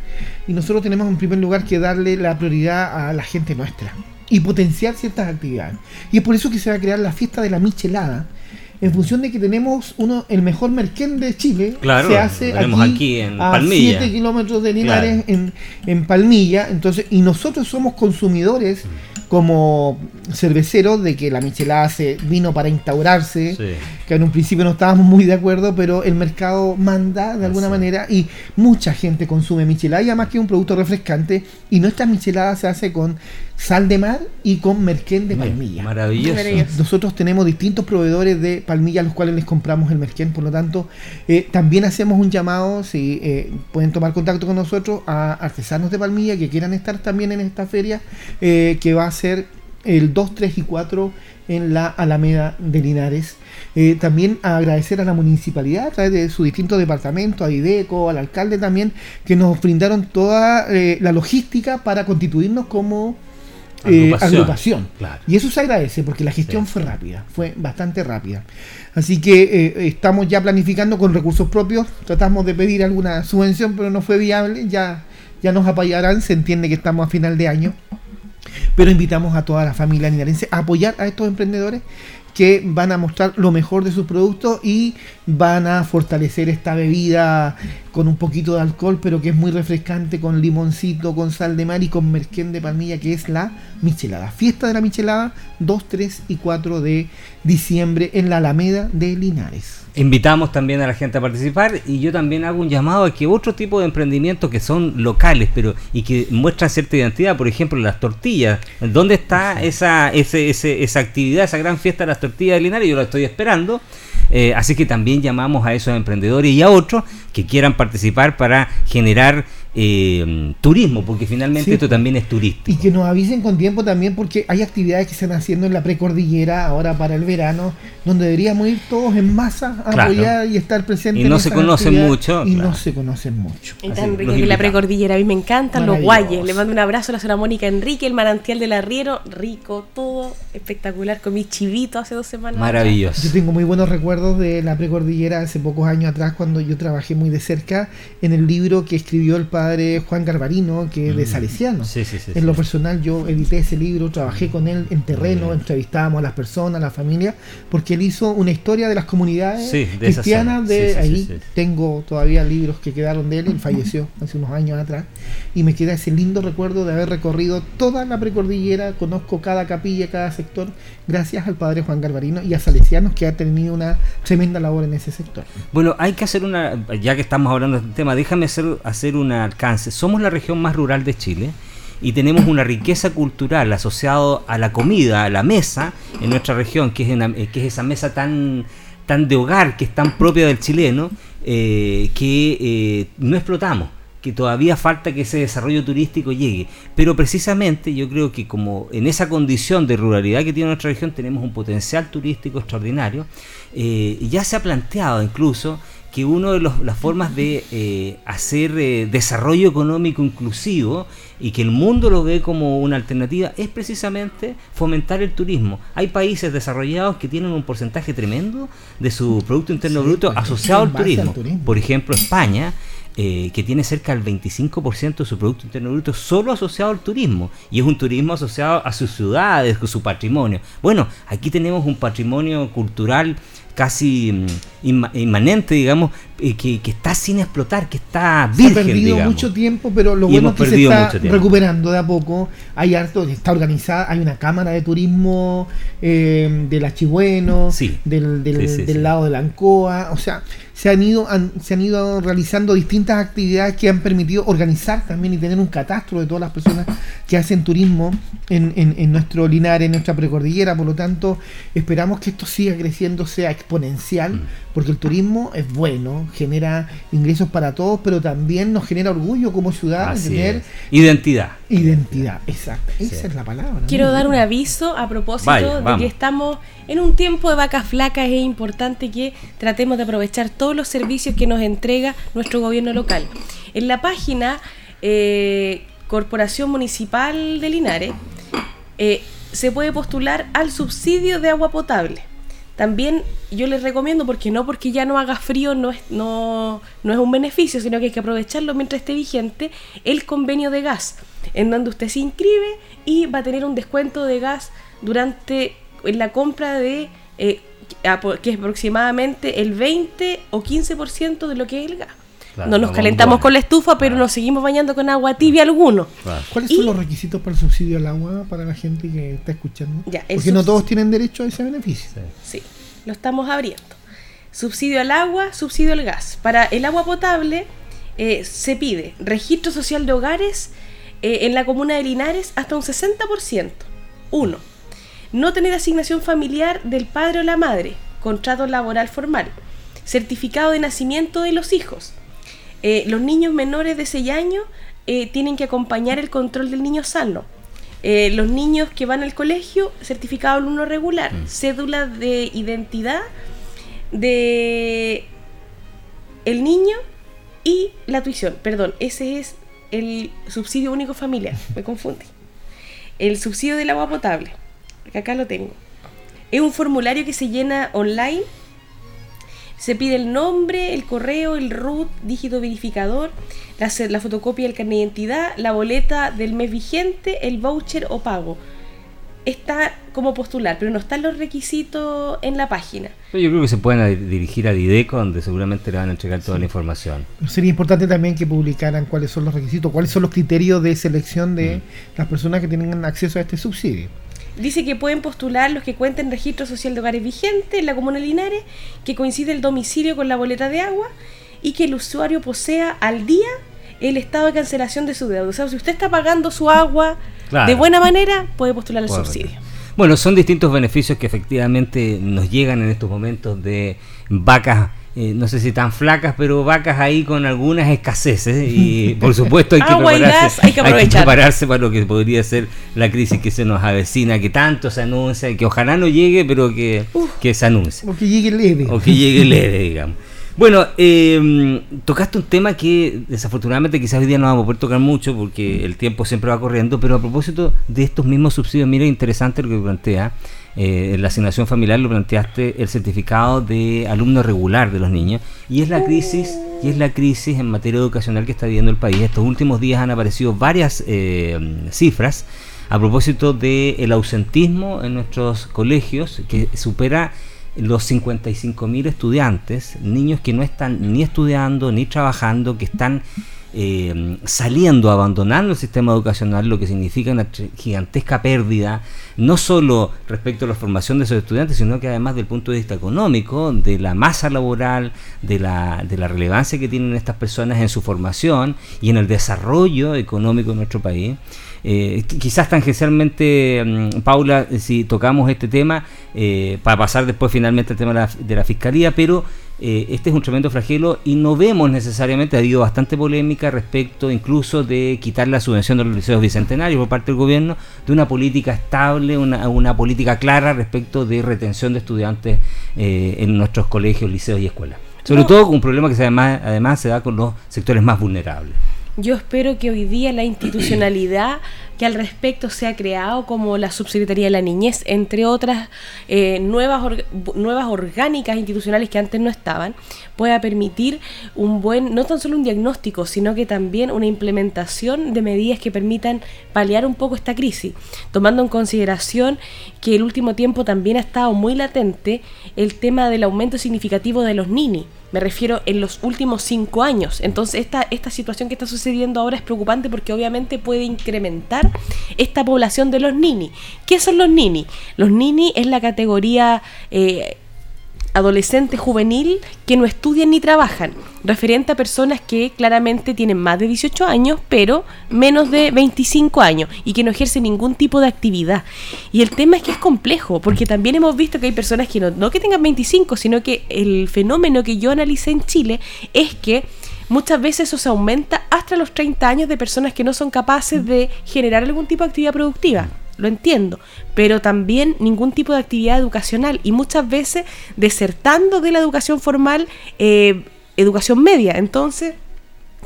Y nosotros tenemos en primer lugar que darle la prioridad a la gente nuestra y potenciar ciertas actividades. Y es por eso que se va a crear la fiesta de la michelada. En función de que tenemos uno el mejor merquén de Chile, se hace aquí, en a 7 kilómetros de Linares en, en Palmilla. Entonces, y nosotros somos consumidores como cervecero de que la michelada se vino para instaurarse, que en un principio no estábamos muy de acuerdo, pero el mercado manda de alguna manera y mucha gente consume michelada y además que es un producto refrescante y nuestra michelada se hace con sal de mar y con merquén de palmilla. Maravilloso. Nosotros tenemos distintos proveedores de palmilla a los cuales les compramos el merquén, por lo tanto, eh, también hacemos un llamado, si eh, pueden tomar contacto con nosotros, a artesanos de palmilla que quieran estar también en esta feria, eh, que va a ser el 2, 3 y 4 en la Alameda de Linares. También agradecer a la municipalidad a través de su distinto departamento, a IDECO, al alcalde también, que nos brindaron toda la logística para constituirnos como eh, agrupación. Y eso se agradece porque la gestión fue rápida, fue bastante rápida. Así que eh, estamos ya planificando con recursos propios, tratamos de pedir alguna subvención, pero no fue viable. Ya ya nos apoyarán, se entiende que estamos a final de año, pero invitamos a toda la familia linarense a apoyar a estos emprendedores que van a mostrar lo mejor de sus productos y van a fortalecer esta bebida con un poquito de alcohol, pero que es muy refrescante, con limoncito, con sal de mar y con merquén de palmilla, que es la michelada. Fiesta de la michelada, 2, 3 y 4 de diciembre en la Alameda de Linares. Invitamos también a la gente a participar y yo también hago un llamado a que otro tipo de emprendimientos que son locales pero y que muestran cierta identidad, por ejemplo las tortillas, ¿dónde está esa, ese, ese, esa actividad, esa gran fiesta de las tortillas de Linares? Yo la estoy esperando. Eh, así que también llamamos a esos emprendedores y a otros que quieran participar para generar eh, turismo, porque finalmente esto también es turístico. Y que nos avisen con tiempo también, porque hay actividades que se están haciendo en la precordillera ahora para el verano, donde deberíamos ir todos en masa a apoyar y estar presentes. Y no se conocen mucho. Y no se conocen mucho. que la precordillera, a mí me encantan los guayes. Le mando un abrazo a la señora Mónica Enrique, el manantial del arriero, rico, todo espectacular, con mis chivitos hace dos semanas. Maravilloso. Yo tengo muy buenos recuerdos de la precordillera hace pocos años atrás, cuando yo trabajé muy de cerca en el libro que escribió el padre padre Juan Garbarino, que es de mm. Salesiano. en lo personal yo edité ese libro, trabajé con él en terreno, entrevistábamos a las personas, a la familia, porque él hizo una historia de las comunidades cristianas de ahí. Tengo todavía libros que quedaron de él, él falleció *laughs* hace unos años atrás, y me queda ese lindo recuerdo de haber recorrido toda la precordillera, conozco cada capilla, cada sector, gracias al padre Juan Garbarino y a Salesianos que ha tenido una tremenda labor en ese sector. Bueno, hay que hacer una, ya que estamos hablando de este tema, déjame hacer, hacer una somos la región más rural de Chile y tenemos una riqueza cultural asociada a la comida, a la mesa en nuestra región, que es, eh, que es esa mesa tan, tan de hogar, que es tan propia del chileno, eh, que eh, no explotamos que todavía falta que ese desarrollo turístico llegue. Pero precisamente yo creo que como en esa condición de ruralidad que tiene nuestra región tenemos un potencial turístico extraordinario, ya se ha planteado incluso que una de las formas de eh, hacer eh, desarrollo económico inclusivo y que el mundo lo ve como una alternativa es precisamente fomentar el turismo. Hay países desarrollados que tienen un porcentaje tremendo de su Producto Interno Bruto pues, asociado al turismo. Por ejemplo, España. Eh, que tiene cerca del 25% de su Producto Interno Bruto solo asociado al turismo, y es un turismo asociado a sus ciudades, con su patrimonio. Bueno, aquí tenemos un patrimonio cultural casi mm, inmanente, digamos, eh, que, está sin explotar, que está virgen, Se ha perdido mucho tiempo, pero lo bueno es que se está recuperando de a poco. Hay harto, está organizada, hay una cámara de turismo eh, de la Chigüeno, del, del, lado de la Ancoa, o sea, se han ido se han ido realizando distintas actividades que han permitido organizar también y tener un catastro de todas las personas que hacen turismo en, en, nuestro Linares, en nuestra precordillera, por lo tanto esperamos que esto siga creciendo, sea exponencial, mm. porque el turismo es bueno, genera ingresos para todos, pero también nos genera orgullo como ciudad tener identidad. Identidad, exacto. Esa es la palabra. Quiero dar un aviso a propósito de que estamos en un tiempo de vacas flacas. Es importante que tratemos de aprovechar todos los servicios que nos entrega nuestro gobierno local. En la página eh, Corporación Municipal de Linares eh, se puede postular al subsidio de agua potable también yo les recomiendo, porque no porque ya no haga frío no es, no, no es un beneficio, sino que hay que aprovecharlo mientras esté vigente, el convenio de gas, en donde usted se inscribe y va a tener un descuento de gas durante la compra de, eh, que es aproximadamente el 20 o 15% de lo que es el gas. No nos calentamos con la estufa, pero nos seguimos bañando con agua tibia alguno. ¿Cuáles son los requisitos para el subsidio al agua para la gente que está escuchando? Porque no todos tienen derecho a ese beneficio. sí lo estamos abriendo. Subsidio al agua, subsidio al gas. Para el agua potable eh, se pide registro social de hogares eh, en la comuna de Linares hasta un 60%. Uno, no tener asignación familiar del padre o la madre, contrato laboral formal, certificado de nacimiento de los hijos. Eh, los niños menores de 6 años tienen que acompañar el control del niño sano eh, los niños que van al colegio, certificado alumno regular, mm. cédula de identidad de el niño y la tuición. Perdón, ese es el subsidio único familiar, me confundí. El subsidio del agua potable, que acá lo tengo. Es un formulario que se llena online Se pide el nombre, el correo, el RUT, dígito verificador, la, la fotocopia del carnet de identidad, la boleta del mes vigente, el voucher o pago está como postular, pero no están los requisitos en la página. Yo creo que se pueden dirigir a Dideco, donde seguramente le van a entregar toda la información. Sería importante también que publicaran cuáles son los requisitos, cuáles son los criterios de selección de mm. las personas que tienen acceso a este subsidio. Dice que pueden postular los que cuenten registro social de hogares vigente en la comuna de Linares, que coincide el domicilio con la boleta de agua y que el usuario posea al día el estado de cancelación de su deuda. O sea, si usted está pagando su agua de buena manera, puede postular el subsidio. Bueno, son distintos beneficios que efectivamente nos llegan en estos momentos de vacas eh, no sé si tan flacas, pero vacas ahí con algunas escaseces y *laughs* por supuesto hay que, prepararse, hay, que prepararse para lo que podría ser la crisis que se nos avecina, que tanto se anuncia, que ojalá no llegue, pero que, que se anuncie. O que llegue leve. O que llegue *laughs* leve, digamos. Bueno, eh, tocaste un tema que desafortunadamente quizás hoy día no vamos a poder tocar mucho porque el tiempo siempre va corriendo, pero a propósito de estos mismos subsidios, mira, interesante lo que plantea. Eh, la asignación familiar lo planteaste el certificado de alumno regular de los niños y es la crisis y es la crisis en materia educacional que está viviendo el país. Estos últimos días han aparecido varias eh, cifras a propósito del ausentismo en nuestros colegios que supera los 55.000 estudiantes, niños que no están ni estudiando ni trabajando, que están eh, saliendo, abandonando el sistema educacional, lo que significa una gigantesca pérdida, no solo respecto a la formación de esos estudiantes, sino que además del punto de vista económico, de la masa laboral, de la, de la relevancia que tienen estas personas en su formación y en el desarrollo económico de nuestro país. Eh, quizás tangencialmente, mm, Paula, si tocamos este tema, eh, para pasar después finalmente al tema de la, fiscalía, pero eh, este es un tremendo flagelo y no vemos necesariamente, ha habido bastante polémica respecto incluso de quitar la subvención de los liceos bicentenarios por parte del gobierno, de una política estable, una, una política clara respecto de retención de estudiantes en nuestros colegios, liceos y escuelas. Sobre todo un problema que además, además se da con los sectores más vulnerables. Yo espero que hoy día la institucionalidad que al respecto se ha creado, como la Subsecretaría de la Niñez, entre otras eh, nuevas, nuevas orgánicas institucionales que antes no estaban, pueda permitir un buen, no tan solo un diagnóstico, sino que también una implementación de medidas que permitan paliar un poco esta crisis, tomando en consideración que el último tiempo también ha estado muy latente el tema del aumento significativo de los nini me refiero en los últimos cinco años. Entonces esta, esta situación que está sucediendo ahora es preocupante porque obviamente puede incrementar esta población de los nini. ¿Qué son los nini? Los nini es la categoría... Eh, adolescente juvenil que no estudian ni trabajan, referente a personas que claramente tienen más de 18 años, pero menos de 25 años y que no ejercen ningún tipo de actividad. Y el tema es que es complejo, porque también hemos visto que hay personas que no, no que tengan 25, sino que el fenómeno que yo analicé en Chile es que muchas veces eso se aumenta hasta los 30 años de personas que no son capaces de generar algún tipo de actividad productiva lo entiendo, pero también ningún tipo de actividad educacional y muchas veces desertando de la educación formal, eh, educación media. Entonces,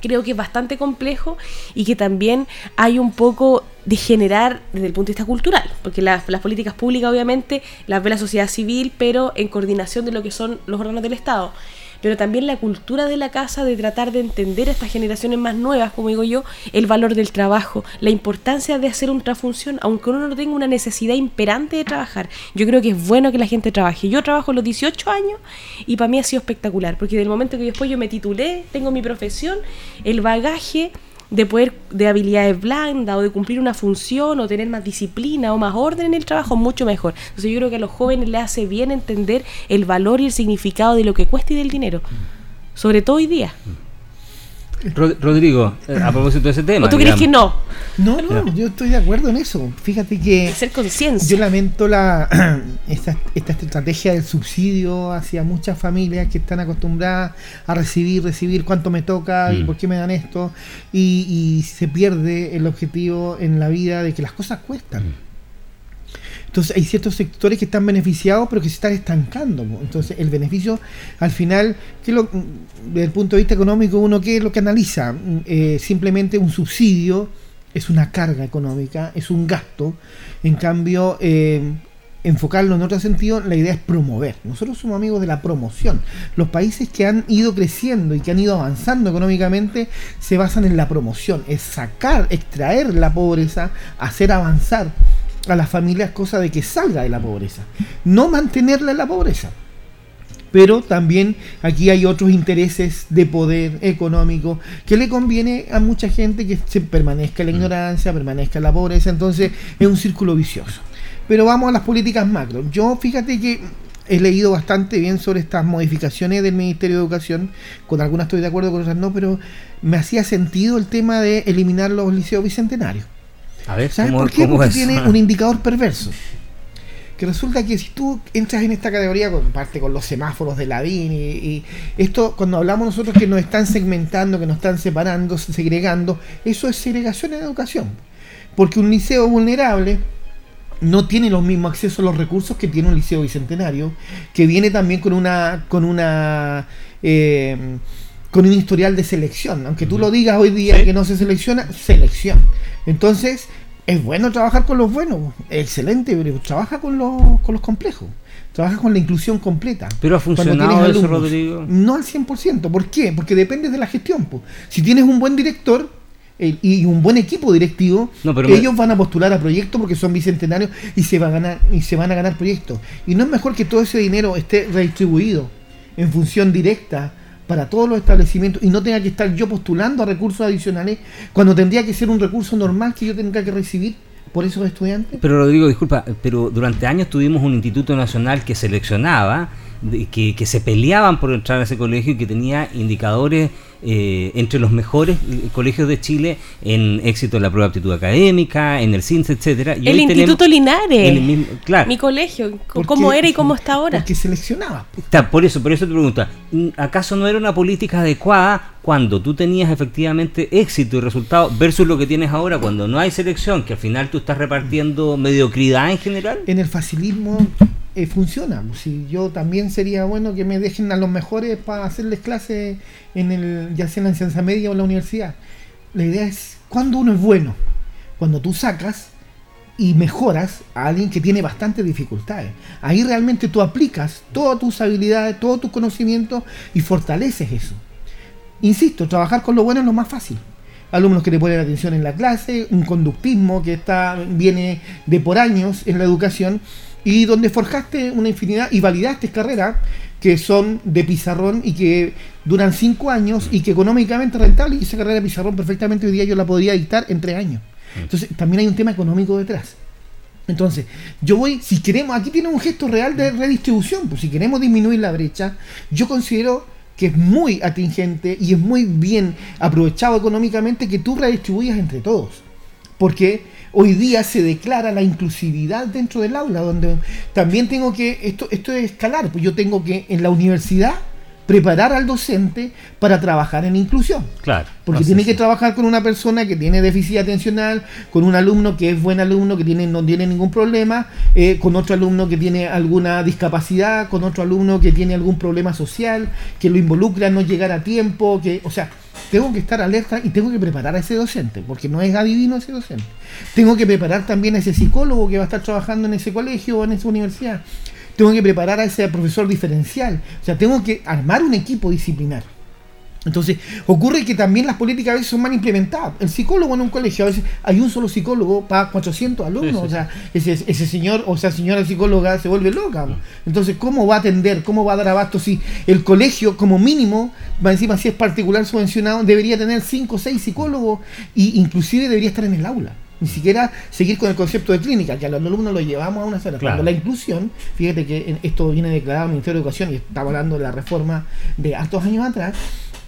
creo que es bastante complejo y que también hay un poco de generar desde el punto de vista cultural, porque las, las políticas públicas obviamente las ve la sociedad civil, pero en coordinación de lo que son los órganos del Estado pero también la cultura de la casa de tratar de entender a estas generaciones más nuevas, como digo yo, el valor del trabajo, la importancia de hacer una función, aunque uno no tenga una necesidad imperante de trabajar. Yo creo que es bueno que la gente trabaje. Yo trabajo los 18 años y para mí ha sido espectacular, porque del momento que después yo me titulé, tengo mi profesión, el bagaje de poder, de habilidades blandas o de cumplir una función o tener más disciplina o más orden en el trabajo, mucho mejor. Entonces yo creo que a los jóvenes les hace bien entender el valor y el significado de lo que cuesta y del dinero, sobre todo hoy día. Rodrigo, eh, a propósito de ese tema. ¿O tú crees que no? No, no, yo estoy de acuerdo en eso. Fíjate que. Ser conciencia. Yo lamento la *clears throat* esta, esta estrategia del subsidio hacia muchas familias que están acostumbradas a recibir, recibir cuánto me toca y mm. por qué me dan esto. Y, y, se pierde el objetivo en la vida de que las cosas cuestan. Mm. Entonces hay ciertos sectores que están beneficiados pero que se están estancando. Entonces el beneficio al final, que lo, desde el punto de vista económico, uno qué es lo que analiza? Eh, simplemente un subsidio es una carga económica, es un gasto. En cambio, eh, enfocarlo en otro sentido, la idea es promover. Nosotros somos amigos de la promoción. Los países que han ido creciendo y que han ido avanzando económicamente se basan en la promoción, es sacar, extraer la pobreza, hacer avanzar a las familias cosa de que salga de la pobreza, no mantenerla en la pobreza. Pero también aquí hay otros intereses de poder económico que le conviene a mucha gente que se permanezca en la ignorancia, permanezca en la pobreza, entonces es un círculo vicioso. Pero vamos a las políticas macro. Yo fíjate que he leído bastante bien sobre estas modificaciones del Ministerio de Educación, con algunas estoy de acuerdo, con otras no, pero me hacía sentido el tema de eliminar los liceos bicentenarios. A ver, ¿Sabes ¿cómo- por qué? cómo Porque es? tiene un indicador perverso. Que resulta que si tú entras en esta categoría, con parte con los semáforos de la DIN y, y esto, cuando hablamos nosotros que nos están segmentando, que nos están separando, segregando, eso es segregación en educación. Porque un liceo vulnerable no tiene los mismos accesos a los recursos que tiene un liceo bicentenario, que viene también con una, con una eh, con un historial de selección. Aunque tú lo digas hoy día que no se selecciona, selección. Entonces, es bueno trabajar con los buenos, excelente, pero trabaja con los, con los complejos. Trabaja con la inclusión completa. Pero ha funcionado eso, alumnos. Rodrigo. No al 100%. ¿Por qué? Porque depende de la gestión. po. Si tienes un buen director eh, y un buen equipo directivo, No, pero me- ellos van a postular a proyectos porque son bicentenarios y se, va a ganar, y se van a ganar proyectos. Y no es mejor que todo ese dinero esté redistribuido en función directa para todos los establecimientos y no tenga que estar yo postulando a recursos adicionales cuando tendría que ser un recurso normal que yo tenga que recibir por esos estudiantes. Pero Rodrigo, disculpa, pero durante años tuvimos un instituto nacional que seleccionaba, que, que se peleaban por entrar a ese colegio y que tenía indicadores eh, entre los mejores eh, colegios de Chile en éxito en la prueba de aptitud académica, en el CINS, etcétera. Y el Instituto Linares. el mismo- claro. Mi colegio. ¿Por ¿Cómo qué? era y cómo está ahora? Porque seleccionaba. Está, por eso, por eso te pregunto, ¿acaso no era una política adecuada cuando tú tenías efectivamente éxito y resultado versus lo que tienes ahora cuando no hay selección, que al final tú estás repartiendo mediocridad en general? En el facilismo eh, funciona. Si yo también sería bueno que me dejen a los mejores para hacerles clases en el, ya sea en la enseñanza media o en la universidad. La idea es cuando uno es bueno, cuando tú sacas y mejoras a alguien que tiene bastantes dificultades. Ahí realmente tú aplicas todas tus habilidades, todos tus conocimientos y fortaleces eso. Insisto, trabajar con lo bueno es lo más fácil. Alumnos que te ponen atención en la clase, un conductismo que está viene de por años en la educación y donde forjaste una infinidad y validaste carreras que son de pizarrón y que duran cinco años y que económicamente rentable y esa carrera de pizarrón perfectamente hoy día yo la podría dictar en tres años. Entonces también hay un tema económico detrás. Entonces, yo voy, si queremos, aquí tiene un gesto real de redistribución, pues si queremos disminuir la brecha, yo considero que es muy atingente y es muy bien aprovechado económicamente que tú redistribuyas entre todos. Porque hoy día se declara la inclusividad dentro del aula, donde también tengo que, esto, esto es escalar, pues yo tengo que en la universidad preparar al docente para trabajar en inclusión. Claro. Porque no tiene que trabajar con una persona que tiene déficit atencional, con un alumno que es buen alumno, que tiene, no tiene ningún problema, eh, con otro alumno que tiene alguna discapacidad, con otro alumno que tiene algún problema social, que lo involucra a no llegar a tiempo, que, o sea, tengo que estar alerta y tengo que preparar a ese docente, porque no es adivino ese docente. Tengo que preparar también a ese psicólogo que va a estar trabajando en ese colegio o en esa universidad. Tengo que preparar a ese profesor diferencial. O sea, tengo que armar un equipo disciplinar. Entonces, ocurre que también las políticas a veces son mal implementadas. El psicólogo en un colegio, a veces hay un solo psicólogo para 400 alumnos. Sí, sí, O sea, ese, ese señor o esa señora psicóloga se vuelve loca. Entonces, ¿cómo va a atender? ¿Cómo va a dar abasto si el colegio, como mínimo, va encima si es particular subvencionado, debería tener 5 o 6 psicólogos e inclusive debería estar en el aula? Ni siquiera seguir con el concepto de clínica, que a los alumnos lo llevamos a una sala. Claro. Cuando la inclusión, fíjate que esto viene declarado en el Ministerio de Educación y estamos hablando de la reforma de hartos años atrás,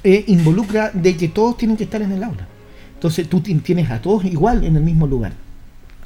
eh, involucra de que todos tienen que estar en el aula. Entonces tú ti- tienes a todos igual en el mismo lugar.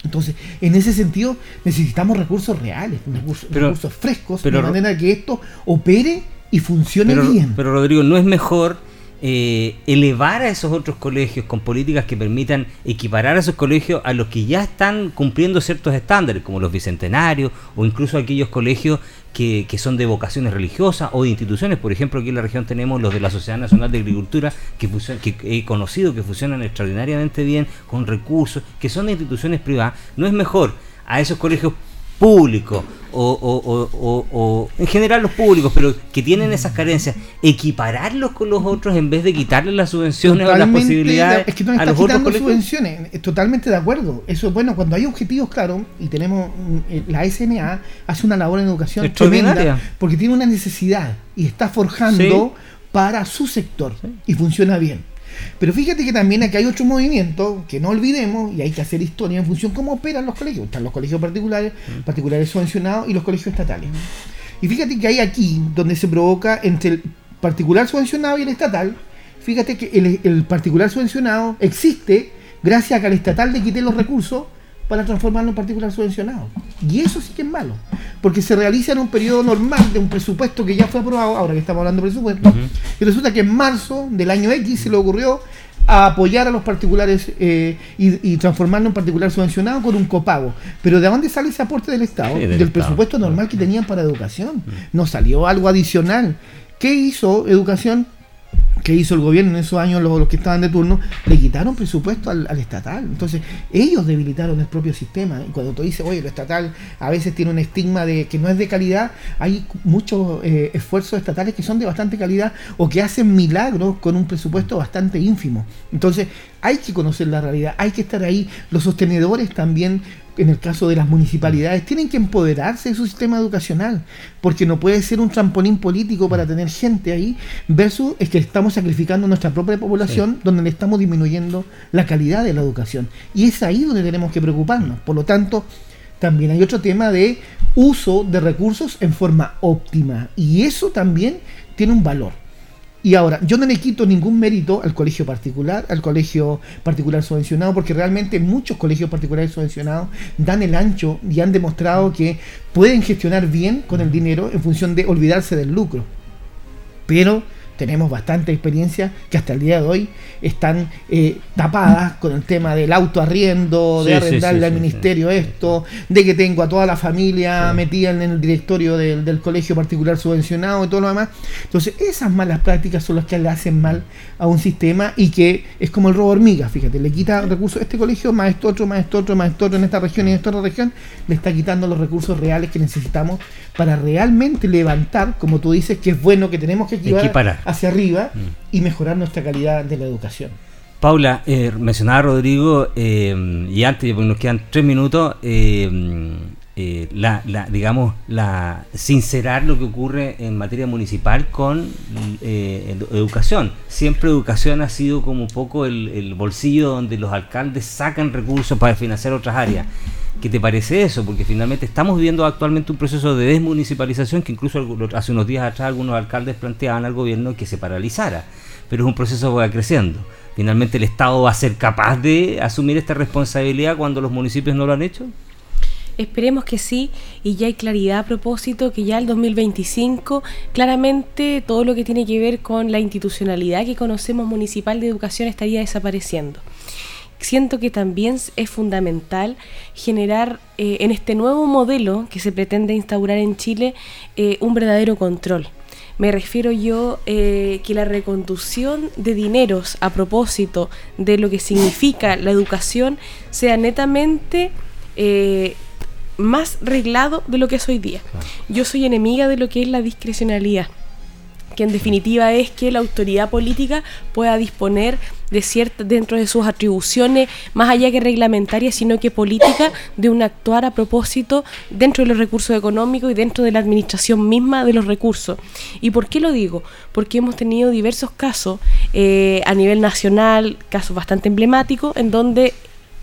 Entonces, en ese sentido, necesitamos recursos reales, recursos, Pero- recursos frescos, pero- de manera que esto opere y funcione Pero, bien. pero Rodrigo, ¿no es mejor eh, elevar a esos otros colegios con políticas que permitan equiparar a esos colegios a los que ya están cumpliendo ciertos estándares, como los bicentenarios o incluso aquellos colegios que, son de vocaciones religiosas o de instituciones? Por ejemplo, aquí en la región tenemos los de la Sociedad Nacional de Agricultura, que, que he conocido que funcionan extraordinariamente bien, con recursos, que son de instituciones privadas. ¿No es mejor a esos colegios públicos o, en general los públicos, pero que tienen esas carencias, equipararlos con los otros en vez de quitarles las subvenciones o las posibilidades es que no a los quitando subvenciones, totalmente de acuerdo. Eso es bueno, cuando hay objetivos claros y tenemos eh, la SMA hace una labor en educación tremenda porque tiene una necesidad y está forjando para su sector y funciona bien. Pero fíjate que también aquí hay otro movimiento que no olvidemos y hay que hacer historia en función de cómo operan los colegios. Están los colegios particulares, mm. particulares subvencionados y los colegios estatales. Y fíjate que hay aquí donde se provoca entre el particular subvencionado y el estatal. Fíjate que el, el particular subvencionado existe gracias a que al estatal le quité los recursos para transformarlo en particular subvencionado. Y eso sí que es malo, porque se realiza en un periodo normal de un presupuesto que ya fue aprobado, ahora que estamos hablando de presupuesto, y resulta que en marzo del año X se le ocurrió apoyar a los particulares eh, y, transformarlo en particular subvencionado con un copago. Pero ¿de dónde sale ese aporte del Estado? del, presupuesto normal que tenían para educación. No salió algo adicional. ¿Qué hizo educación? Que hizo el gobierno en esos años, los, que estaban de turno, le quitaron presupuesto al, estatal. Entonces, ellos debilitaron el propio sistema. Y cuando tú dices, oye, lo estatal a veces tiene un estigma de que no es de calidad, hay muchos eh, esfuerzos estatales que son de bastante calidad o que hacen milagros con un presupuesto bastante ínfimo. Entonces, hay que conocer la realidad, hay que estar ahí. Los sostenedores también en el caso de las municipalidades, tienen que empoderarse de su sistema educacional, porque no puede ser un trampolín político para tener gente ahí, versus es que estamos sacrificando nuestra propia población, donde le estamos disminuyendo la calidad de la educación. Y es ahí donde tenemos que preocuparnos. Por lo tanto, también hay otro tema de uso de recursos en forma óptima, y eso también tiene un valor. Y ahora, yo no le quito ningún mérito al colegio particular, al colegio particular subvencionado, porque realmente muchos colegios particulares subvencionados dan el ancho y han demostrado que pueden gestionar bien con el dinero en función de olvidarse del lucro. Pero tenemos bastante experiencia que hasta el día de hoy están eh, tapadas con el tema del autoarriendo, de arrendarle al ministerio esto, de que tengo a toda la familia metida en el directorio del, colegio particular subvencionado y todo lo demás. Entonces, esas malas prácticas son las que le hacen mal a un sistema y que es como el robo hormiga, fíjate, le quita recursos a este colegio, más esto otro, más esto otro, más esto otro en esta región y en esta otra región, le está quitando los recursos reales que necesitamos para realmente levantar, como tú dices, que es bueno que tenemos que equiparar, hacia arriba mm. y mejorar nuestra calidad de la educación. Paula, eh, mencionaba Rodrigo, eh, y antes, porque nos quedan tres minutos, eh, eh, la, digamos, la sincerar lo que ocurre en materia municipal con educación. Siempre educación ha sido como un poco el, el bolsillo donde los alcaldes sacan recursos para financiar otras áreas. ¿Qué te parece eso? Porque finalmente estamos viviendo actualmente un proceso de desmunicipalización que incluso hace unos días atrás algunos alcaldes planteaban al gobierno que se paralizara, pero es un proceso que va creciendo. Finalmente el Estado va a ser capaz de asumir esta responsabilidad cuando los municipios no lo han hecho. Esperemos que sí y ya hay claridad a propósito que ya el 2025 claramente todo lo que tiene que ver con la institucionalidad que conocemos municipal de educación estaría desapareciendo siento que también es fundamental generar eh, en este nuevo modelo que se pretende instaurar en Chile eh, un verdadero control. Me refiero yo eh, que la reconducción de dineros a propósito de lo que significa la educación sea netamente más reglado de lo que es hoy día. Yo soy enemiga de lo que es la discrecionalidad que en definitiva es que la autoridad política pueda disponer de cierta, dentro de sus atribuciones, más allá que reglamentarias, sino que política, de un actuar a propósito dentro de los recursos económicos y dentro de la administración misma de los recursos. ¿Y por qué lo digo? Porque hemos tenido diversos casos eh, a nivel nacional, casos bastante emblemáticos, en donde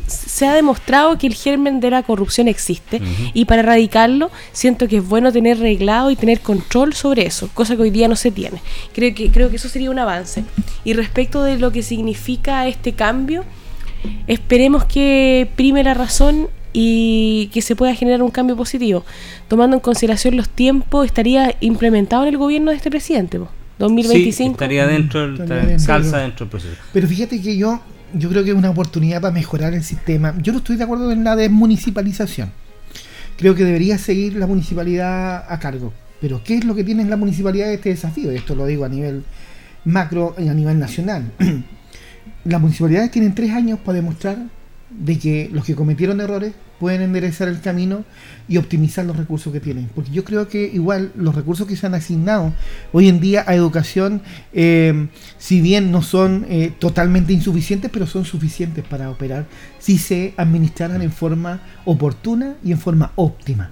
se ha demostrado que el germen de la corrupción existe y para erradicarlo siento que es bueno tener reglado y tener control sobre eso, cosa que hoy día no se tiene. Creo que, creo que eso sería un avance. Y respecto de lo que significa este cambio, esperemos que prime la razón y que se pueda generar un cambio positivo. Tomando en consideración los tiempos, estaría implementado en el gobierno de este presidente. 2025. estaría dentro, del, salsa dentro del proceso. Pero fíjate que yo yo creo que es una oportunidad para mejorar el sistema. Yo no estoy de acuerdo en la desmunicipalización. Creo que debería seguir la municipalidad a cargo. Pero ¿qué es lo que tiene la municipalidad de este desafío? Esto lo digo a nivel macro y a nivel nacional. *clears throat* Las municipalidades tienen tres años para demostrar de que los que cometieron errores pueden enderezar el camino y optimizar los recursos que tienen. Porque yo creo que igual los recursos que se han asignado hoy en día a educación, eh, si bien no son eh, totalmente insuficientes, pero son suficientes para operar si se administraran en forma oportuna y en forma óptima.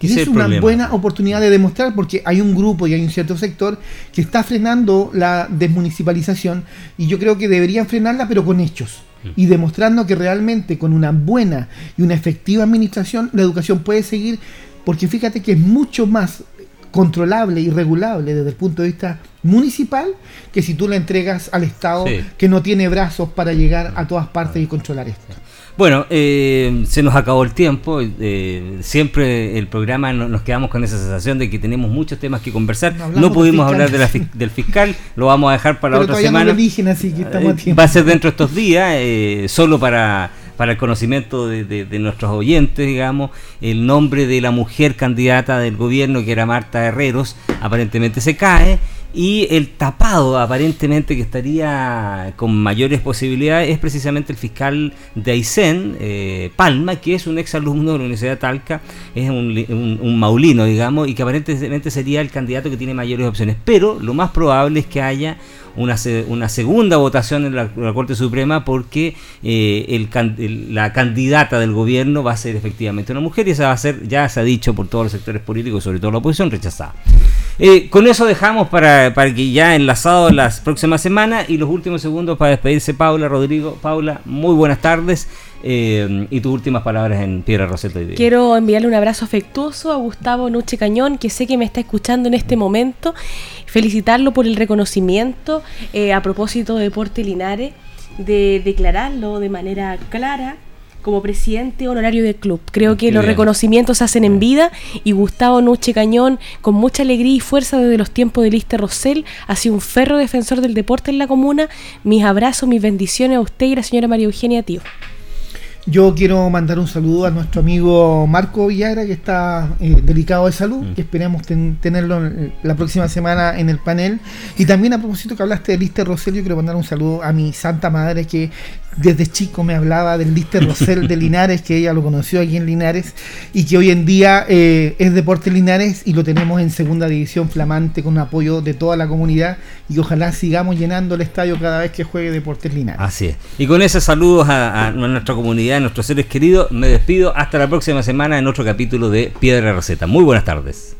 Y es, una buena oportunidad de demostrar porque hay un grupo y hay un cierto sector que está frenando la desmunicipalización y yo creo que deberían frenarla pero con hechos y demostrando que realmente con una buena y una efectiva administración la educación puede seguir, porque fíjate que es mucho más controlable y regulable desde el punto de vista municipal que si tú la entregas al Estado que no tiene brazos para llegar a todas partes y controlar esto. Bueno, eh, se nos acabó el tiempo. Eh, siempre el programa nos quedamos con esa sensación de que tenemos muchos temas que conversar. No, pudimos hablar del fiscal, lo vamos a dejar para la otra semana. Eh, va a ser dentro de estos días, solo para para el conocimiento de, nuestros oyentes, digamos, el nombre de la mujer candidata del gobierno, que era Marta Herreros, aparentemente se cae y el tapado aparentemente que estaría con mayores posibilidades es precisamente el fiscal de Aysén, eh, Palma, que es un exalumno de la Universidad de Talca, es un, maulino, digamos, y que aparentemente sería el candidato que tiene mayores opciones. Pero lo más probable es que haya una, una segunda votación en la, Corte Suprema porque eh, el, la candidata del gobierno va a ser efectivamente una mujer y esa va a ser, ya se ha dicho por todos los sectores políticos, sobre todo la oposición, rechazada. Eh, con eso dejamos para, para que ya enlazado las próximas semanas y los últimos segundos para despedirse Paula, Rodrigo. Paula, muy buenas tardes. Eh, y tus últimas palabras en Piedra Roseta. Quiero enviarle un abrazo afectuoso a Gustavo Nuche Cañón, que sé que me está escuchando en este momento. Felicitarlo por el reconocimiento eh, a propósito de Deporte Linares, de declararlo de manera clara como presidente honorario del club. Creo que los reconocimientos se hacen en vida y Gustavo Nuche Cañón, con mucha alegría y fuerza desde los tiempos de Lister Rosell, ha sido un ferro defensor del deporte en la comuna. Mis abrazos, mis bendiciones a usted y a la señora María Eugenia Tío. Yo quiero mandar un saludo a nuestro amigo Marco Villagra, que está eh, delicado de salud, mm. que esperemos tenerlo la próxima semana en el panel. Y también a propósito que hablaste de Lister Rosell, yo quiero mandar un saludo a mi santa madre, que desde chico me hablaba del Lister Rosell de Linares, que ella lo conoció aquí en Linares, y que hoy en día eh, es Deporte Linares y lo tenemos en segunda división flamante con apoyo de toda la comunidad y ojalá sigamos llenando el estadio cada vez que juegue Deportes Linares. Así es. Y con esos saludos a, nuestra comunidad, a nuestros seres queridos, me despido hasta la próxima semana en otro capítulo de Piedra Receta. Muy buenas tardes.